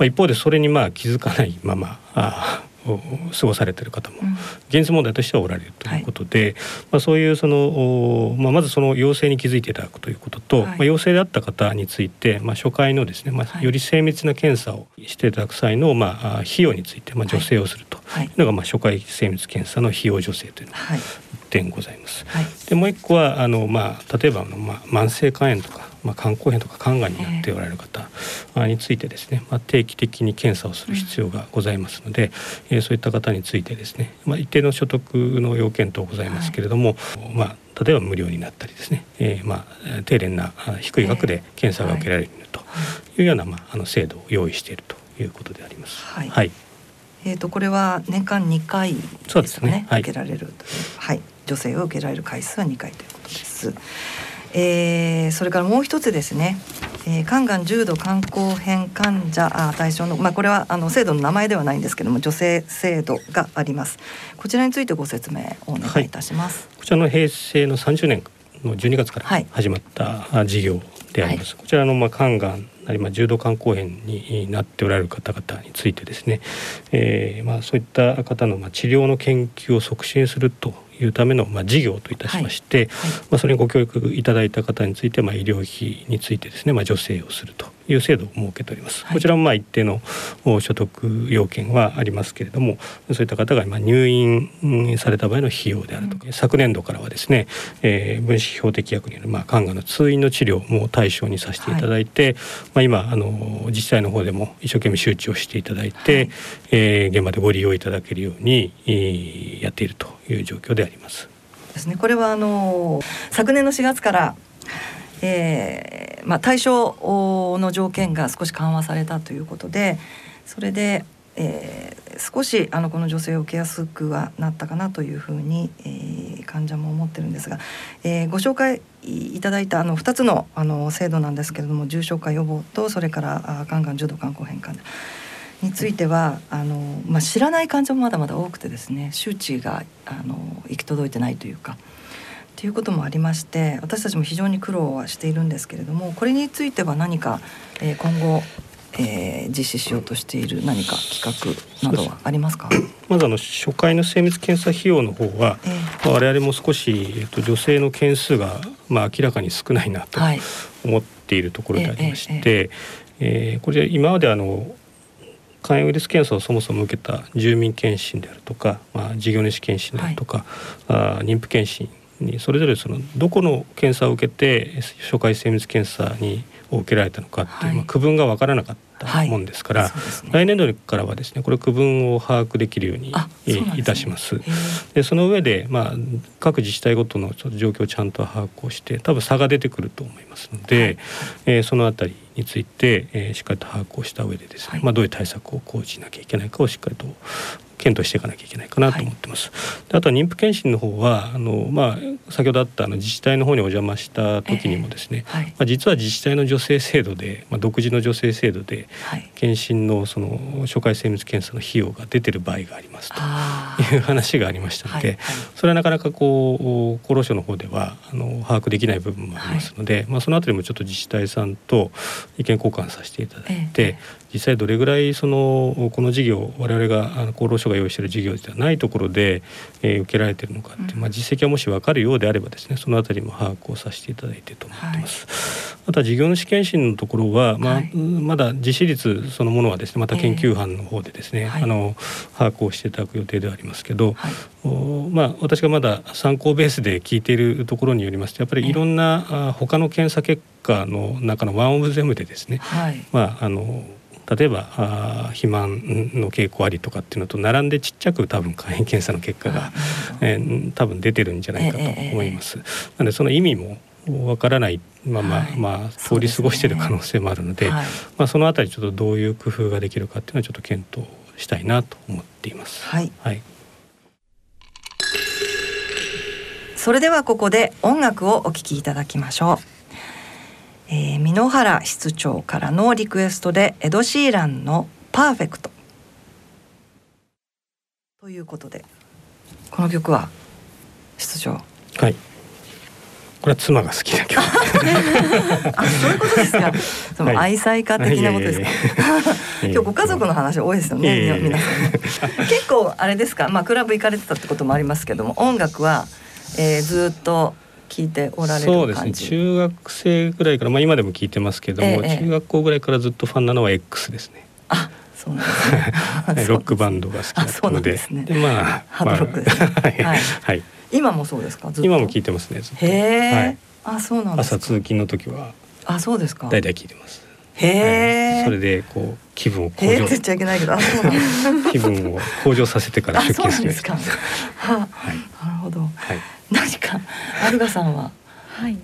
あ、一方でそれにまあ気づかないままあを過ごされている方もうん。現実問題としてはおられるということで、まあ、そういうその、おまあ、まずその陽性に気づいていただくということと、はい。まあ、陽性であった方について、まあ、初回のですね、まあ、はい。より精密な検査をしていただく際の、まあ、あ費用について、まあ、助成をすると。はい。いうのが、まあ、初回精密検査の費用助成というのがはい。1点ございます。はい。でもう一個はあの、まあ、例えばまあ、慢性肝炎とか、まあ、肝硬変とか肝がんになっておられる方あについてですね、まあ、定期的に検査をする必要がございますので、えーそういった方についてですね、まあ、一定の所得の要件等ございますけれども、まあ、例えば無料になったりですね、えーまあ、低廉なあ低い額で検査が受けられるとい。うような、まあ、あの制度を用意しているということであります。はい。はい。えー、とこれは年間2回ですそうですかねねはい。受けられるというはい。女性を受けられる回数は2回ということです。えーそれからもう一つですね、えー、肝がん重度肝硬変患者あ対象の、まあ、これはあの制度の名前ではないんですけども女性制度があります。こちらについてご説明をお願いいたします。こちらの平成の30年の12月からはい。始まったあ事業であります。こちらのまあ肝がんなりまあ重度肝硬変になっておられる方々についてですね、えー、まあそういった方のまあ治療の研究を促進するというためのまあ事業といたしまして、はい。はい、まあそれにご教育いただいた方についてまあ医療費についてですねまあ助成をするという制度を設けております。こちらもまあ一定の所得要件はありますけれども、そういった方がまあ入院された場合の費用であるとか、うん、昨年度からはですね、えー、分子標的薬によるまあ肝がんの通院の治療も対象にさせていただいて、はい、まあ今あの自治体の方でも一生懸命周知をしていただいて、はい、えー、現場でご利用いただけるように、えー、やっているという状況であります。ですね。これはあの昨年の4月からえーまあ、対象の条件が少し緩和されたということでそれで、えー、少しあのこの女性を受けやすくはなったかなというふうに、えー、患者も思ってるんですが、えー、ご紹介いただいたあの2つのあの制度なんですけれども重症化予防とそれから肝がん重度肝硬変換についてはあの、まあ、知らない患者もまだまだ多くてですね周知があの行き届いてないというか。ということもありまして私たちも非常に苦労はしているんですけれどもこれについては何か、えー、今後、えー、実施しようとしている何か企画などはありますか？まずあの初回の精密検査費用の方は、えー、我々も少し、えーと、女性の件数が、まあ、明らかに少ないなと思っているところでありまして、えー、これ今まであの肝炎ウイルス検査をそもそも受けた住民検診であるとか、まあ、事業主検診であるとか、はい、あ妊婦検診にそれぞれそのどこの検査を受けて初回精密検査にを受けられたのかっていう、はい、まあ、区分が分からなかったもんですから、はいね、来年度からはですねこれ区分を把握できるようにいたします。でその上で、まあ、各自治体ごとの状況をちゃんと把握をして多分差が出てくると思いますので、はい、えー、そのあたりについて、えー、しっかりと把握をした上でですね、まあ、どういう対策を講じなきゃいけないかをしっかりと検討していかなきゃいけないかなと思ってます。はい、あとは妊婦検診の方はあの、まあ、先ほどあったあの自治体の方にお邪魔した時にもですね、えーはい、まあ、実は自治体の助成制度で、まあ、独自の助成制度で、はい、検診のその初回精密検査の費用が出てる場合がありますという話がありましたので、それはなかなかこう厚労省の方ではあの把握できない部分もありますので、まあ、そのあたりもちょっと自治体さんと意見交換させていただいて、えー実際どれぐらいそのこの事業我々が厚労省が用意している事業ではないところで、えー、受けられているのかって、まあ、実績がもし分かるようであればですねそのあたりも把握をさせていただいてと思ってます。はい、あとは事業主検診のところは、まあ、はい、まだ実施率そのものはですねまた研究班の方でですね、えー、あの把握をしていただく予定ではありますけど、はい、おまあ、私がまだ参考ベースで聞いているところによりますとやっぱりいろんな、えー、あ他の検査結果の中のワンオブゼムでですね、はい、まああの例えばあ肥満の傾向ありとかっていうのと並んでちっちゃく多分肝炎検査の結果が、えー、多分出てるんじゃないかと思います。えー、なのでその意味もわからないまま、はい、まあ通り過ごしている可能性もあるので、ねはい、まあそのあたりちょっとどういう工夫ができるかっていうのはちょっと検討したいなと思っています。はい。はい。それではここで音楽をお聴きいただきましょう。えー、箕原室長からのリクエストでエド・シーランの「パーフェクト」ということでこの曲は室長。はい。これは妻が好きな曲。あそういうことですか。その愛妻家的なことですか、今日ご家族の話多いですよね、皆さんね。結構あれですか。まあクラブ行かれてたってこともありますけども音楽は、えー、ずっと聞いておられるそうですね。中学生ぐらいからまあ今でも聞いてますけども、ええ、中学校ぐらいからずっとファンなのは X ですね。あそうなん ですね。ロックバンドが好きだったのでで、ね、でまあハードロックです、ね、はい、はい、はい、今もそうですか？今も聞いてますねへえ、はい、あそうなん朝通勤の時はあそうですか。大体聞いてます。へえ、はい、それでこう気分を向上言っちゃいけないけど。気分を向上させてから出勤するですか、ははい、ど、はい、何かアルガさんは？はい。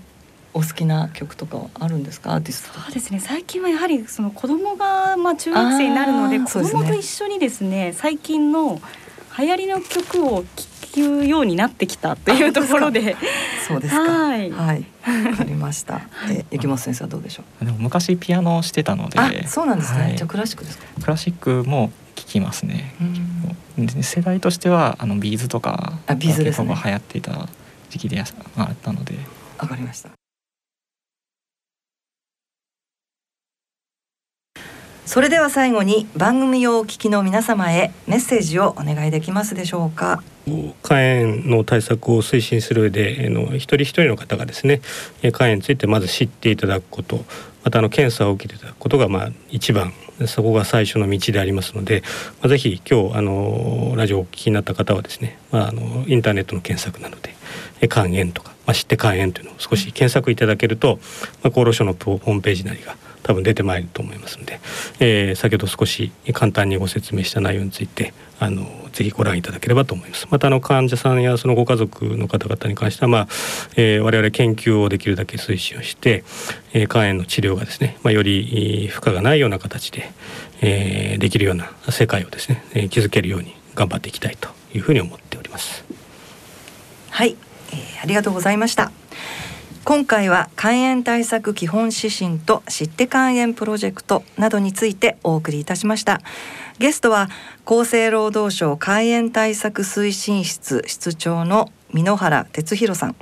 お好きな曲とかあるんですか？アーティストそうですね。最近はやはりその子供がまあ中学生になるので子供と一緒にですね最近の流行りの曲を聴くようになってきたというところで。そうですか。はい。はい。わかりました。え雪本先生はどうでしょう？でも昔ピアノをしてたので。そうなんですね、はい、じゃクラシックですか？クラシックも聞きますね。世代としてはあの B'zとかあ B'z ですね。流行っていた時期であったので。わかりました。それでは最後に番組をお聞きの皆様へメッセージをお願いできますでしょうか。肝炎の対策を推進する上であの一人一人の方がですね肝炎についてまず知っていただくことまたあの検査を受けてたことがまあ一番そこが最初の道でありますので、まあ、ぜひ今日あのラジオをお聞きになった方はですね、まあ、あのインターネットの検索などで肝炎とか、まあ、知って肝炎というのを少し検索いただけると、まあ、厚労省のホームページなりが多分出てまいると思いますので、えー、先ほど少し簡単にご説明した内容についてあのぜひご覧いただければと思います。またあの患者さんやそのご家族の方々に関しては、まあえー、我々研究をできるだけ推進をして、えー、肝炎の治療がですね、まあ、より負荷がないような形で、えー、できるような世界をですね、えー、築けるように頑張っていきたいというふうに思っております。はい、えー、ありがとうございました。今回は肝炎対策基本指針と知って肝炎プロジェクトなどについてお送りいたしましたゲストは厚生労働省肝炎対策推進室室長の箕原哲弘さん。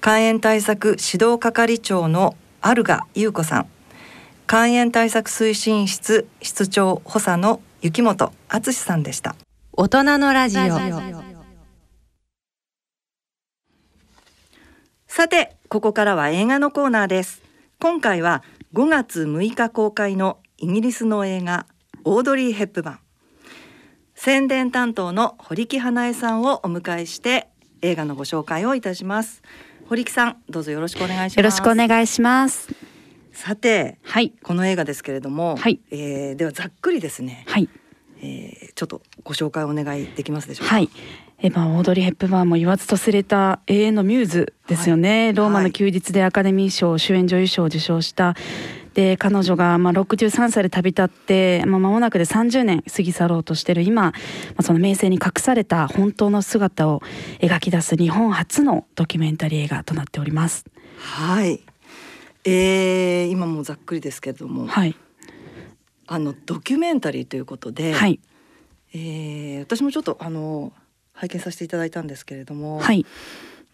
肝炎対策指導係長のアルガ優子さん。肝炎対策推進室室長補佐の雪本敦さんでした。大人のラジオ。さてここからは映画のコーナーです今回は5月6日公開のイギリスの映画オードリー・ヘップバン。宣伝担当の堀木花江さんをお迎えして映画のご紹介をいたします。堀木さんどうぞよろしくお願いします。よろしくお願いします。さて、はい、この映画ですけれども、はい、えー、ではざっくりですね、はい。えー、ちょっとご紹介お願いできますでしょうか。はい。えまあ、オードリー・ヘップバーンも言わずと知れた永遠のミューズですよね、はい、ローマの休日でアカデミー賞、主演女優賞を受賞したで彼女がまあ63歳で旅立って、まあ、間もなくで30年過ぎ去ろうとしてる今、まあ、その名声に隠された本当の姿を描き出す日本初のドキュメンタリー映画となっております。はい、えー、今もざっくりですけれども、はい、あのドキュメンタリーということで、はい、えー、私もちょっとあの拝見させていただいたんですけれども、はい、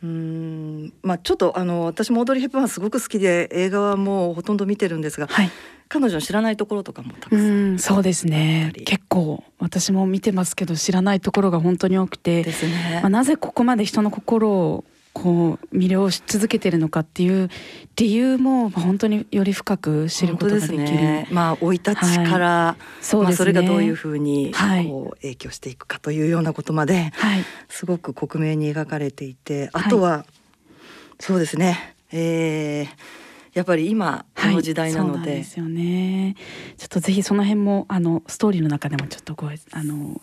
うん。まあちょっとあの私もオードリー・ヘップバーンすごく好きで映画はもうほとんど見てるんですが、はい、彼女の知らないところとかもたくさんそうですね。結構私も見てますけど知らないところが本当に多くて。ですね、まあ、なぜここまで人の心をこう魅了し続けてるのかっていう理由も本当により深く知ることができる。ね、まあ生い立ちから、はい、そう、ね、まあ、それがどういうふうにこう影響していくかというようなことまで、はい、すごく克明に描かれていて、あとは、はい、そうですね、えー、やっぱり今この時代なので、はい、ですよね。ちょっとぜひその辺もあのストーリーの中でもちょっとごあの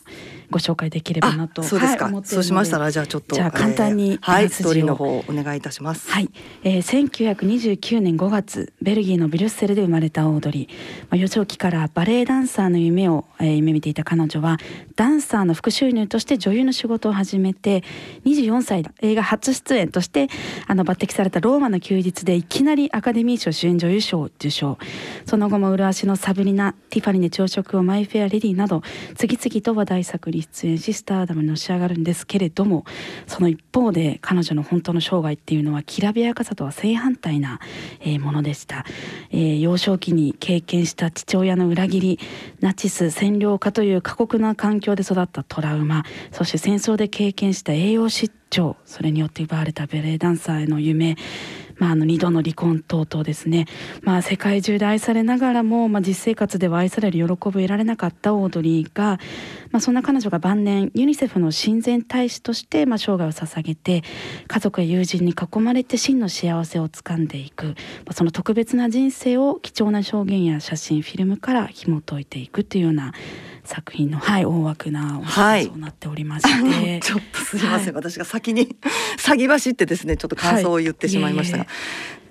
ご紹介できればなとそうですか、はい、そうしましたらじゃあちょっとじゃあ簡単に、えー、はいストーリーの方お願いいたします。はい、えー、1929年5月ベルギーのブリュッセルで生まれたオードリー、まあ、幼少期からバレエダンサーの夢を、えー、夢見ていた彼女はダンサーの副収入として女優の仕事を始めて24歳映画初出演としてあの抜擢されたローマの休日でいきなりアカデミー賞主演女優賞を受賞その後も麗しのサブリナティファニーで朝食をマイ・フェア・レディなど次々と話題作に出演しスターダムにのし上がるんですけれどもその一方で彼女の本当の生涯っていうのはきらびやかさとは正反対な、えー、ものでした、えー、幼少期に経験した父親の裏切りナチス占領下という過酷な環境で育ったトラウマそして戦争で経験した栄養失調それによって奪われたベレーダンサーへの夢まあ、あの2度の離婚等々ですね、まあ、世界中で愛されながらも、まあ、実生活では愛される喜びを得られなかったオードリーが、まあ、そんな彼女が晩年ユニセフの親善大使として、まあ、生涯を捧げて家族や友人に囲まれて真の幸せをつかんでいく、まあ、その特別な人生を貴重な証言や写真フィルムから紐解いていくというような作品の、はい、大枠なお話となっておりまして、はい、ちょっとすみません、はい、私が先に 詐欺走ってですねちょっと感想を言ってしまいましたが、はい、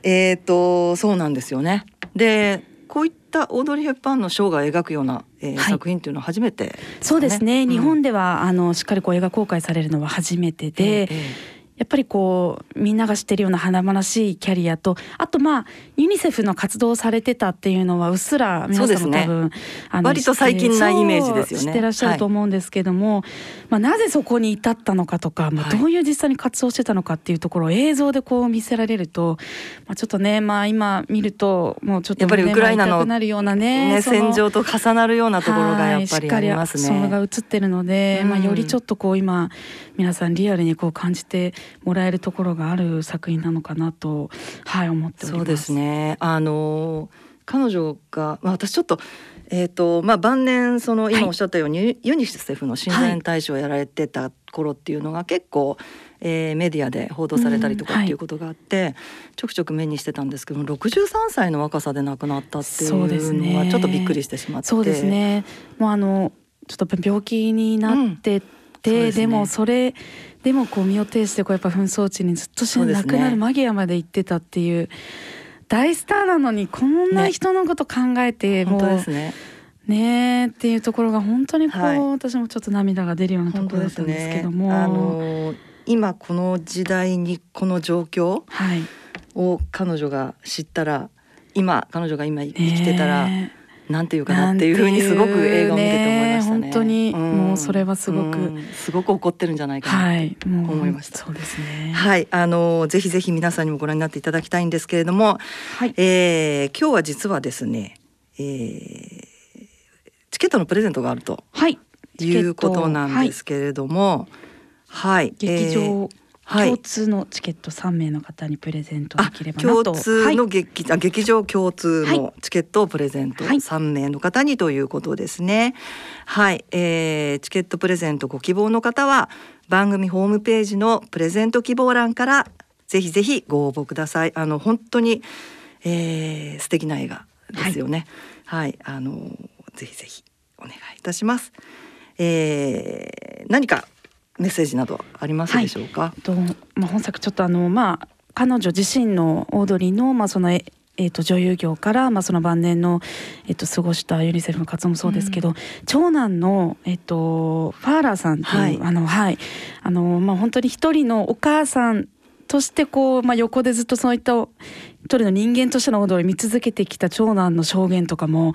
え。っ、ー、とそうなんですよね。でこういったオードリー・ヘッパーンの生涯を描くような、えーはい、作品っていうのは初めて、ね、そうですね、うん、日本ではあのしっかりこう映画公開されるのは初めてで、えーえーやっぱりこうみんなが知ってるような華々しいキャリアとあとまあユニセフの活動をされてたっていうのはうっすら皆さんも多分、ね、あの割と最近なイメージですよね。知ってらっしゃると思うんですけども、はい、まあ、なぜそこに至ったのかとか、まあ、どういう実際に活動してたのかっていうところを映像でこう見せられると、まあ、ちょっとねまあ今見るともうちょっと、やっぱりウクライナの、なるようなねね戦場と重なるようなところがやっぱりありますね。それが映ってるので、うん、まあ、よりちょっとこう今皆さんリアルにこう感じてもらえるところがある作品なのかなと、はい、思ってそうですね。あの彼女が、まあ、私ちょっとえーとまあ、晩年その今おっしゃったように、はい、ユニセフの親善大使をやられてた頃っていうのが結構、えー、メディアで報道されたりとかっていうことがあって、うんはい、ちょくちょく目にしてたんですけど63歳の若さで亡くなったっていうのはちょっとびっくりしてしまって。そうですね。もうあのちょっと病気になってて、うんでね、でもそれでもこう身を挺してこうやっぱ紛争地にずっと死んで亡くなる間際まで行ってたっていう大スターなのにこんな人のこと考えて、もうね。ねっていうところが本当にこう、はい、私もちょっと涙が出るようなところだったんですけども、ね、あのー、今この時代にこの状況を彼女が知ったら今彼女が今生きてたら、ねなんていうかなっていうふうにすごく映画を見てて思いましたね。本当に、もうそれはすごく、すごく怒ってるんじゃないかなと思いました。そうですね。はい、あのぜひぜひ皆さんにもご覧になっていただきたいんですけれども、はい、えー、今日は実はですね、えー、チケットのプレゼントがあると、はい、いうことなんですけれども、はい、劇場、共通のチケット3名の方にプレゼントできれば共通の劇,、はい、劇場共通のチケットをプレゼント、はい、3名の方にということですね。はい、えー、チケットプレゼントご希望の方は番組ホームページのプレゼント希望欄からぜひぜひご応募ください。あの本当に、えー、素敵な映画ですよね。はい、はい、あのぜひぜひお願いいたします。えー、何かメッセージなどありますでしょうか？はい、とまあ本作ちょっとあのまあ彼女自身のオードリーのまあそのええーと、女優業から、まあ、その晩年の、えーと、過ごしたユニセフの活動もそうですけど、うん、長男の、えーと、ファーラーさんっていう、はい、あのはい。あの、まあ、本当に一人のお母さんとしてこう、まあ、横でずっとそういった一人の人間としてのオードリー見続けてきた長男の証言とかも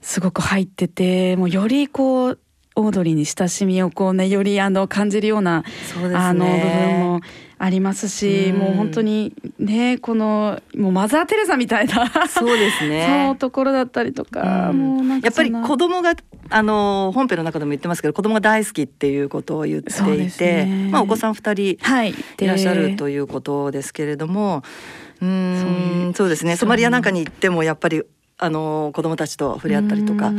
すごく入っててもうよりこうオードリーに親しみをこうねよりあの感じるようなう、ね、あの部分もありますし、うもう本当にねこのもうマザー・テレサみたいなそうですね。そうところだったりとか、もうなんかやっぱり子供があの本編の中でも言ってますけど子供が大好きっていうことを言っていて、ね、まあお子さん二人い。らっしゃるということですけれども、うんそうですね。ソマリアなんかに行ってもやっぱりあの子供たちと触れ合ったりとか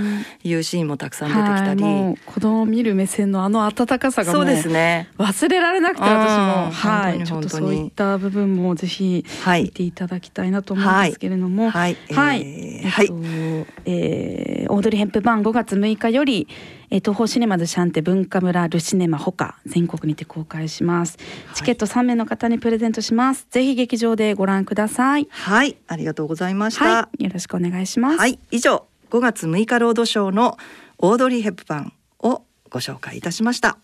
いうシーンもたくさん出てきたり、はい、子供を見る目線のあの温かさがそうですね。忘れられなくて私も。はいちょっとそういった部分もぜひ見てい。ただきたいなと思うんですけれども。はい、はい、えー、はい、えっと、えー、オードリー・ヘップバーン5月6日よりえー、東宝シネマズシャンテ文化村ルシネマほか全国にて公開します、はい、チケット3名の方にプレゼントします。ぜひ劇場でご覧ください。はい。ありがとうございました、はい、よろしくお願いします。はい。以上5月6日ロードショーのオードリー・ヘップバンをご紹介いたしました。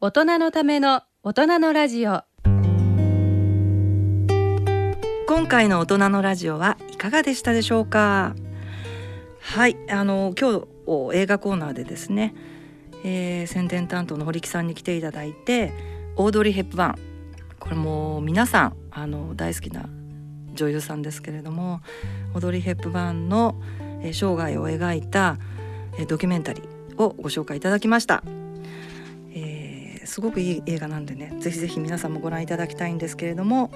大人のための大人のラジオ。今回の大人のラジオはいかがでしたでしょうか？はいあの今日映画コーナーでですね、えー、宣伝担当の堀木さんに来ていただいてオードリー・ヘップバーンこれも皆さんあの大好きな女優さんですけれどもオードリー・ヘップバーンの、生涯を描いた、ドキュメンタリーをご紹介いただきました、すごくいい映画なんでねぜひぜひ皆さんもご覧いただきたいんですけれども、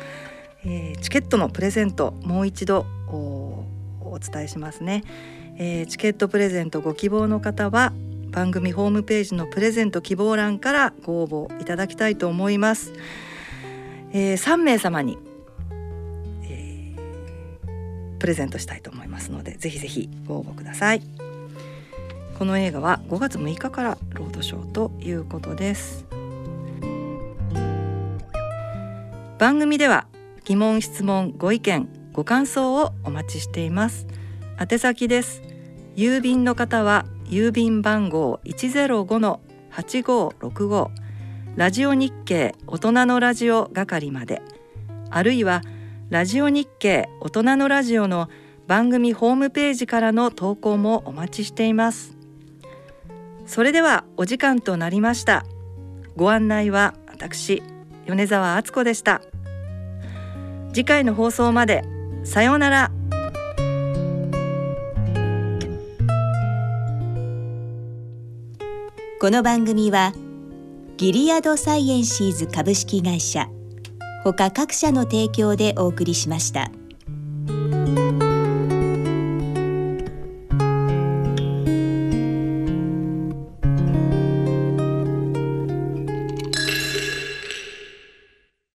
え、チケットのプレゼントもう一度お伝えしますね。えー、チケットプレゼントご希望の方は番組ホームページのプレゼント希望欄からご応募いただきたいと思います、えー、3名様に、えー、プレゼントしたいと思いますのでぜひぜひご応募ください。この映画は5月6日からロードショーということです。番組では疑問質問ご意見ご感想をお待ちしています。宛先です。郵便の方は郵便番号105-8565ラジオ日経大人のラジオ係まで。あるいはラジオ日経大人のラジオの番組ホームページからの投稿もお待ちしています。それではお時間となりました。ご案内は私米澤敦子でした。次回の放送までさようなら。この番組はギリアドサイエンシーズ株式会社ほか各社の提供でお送りしました。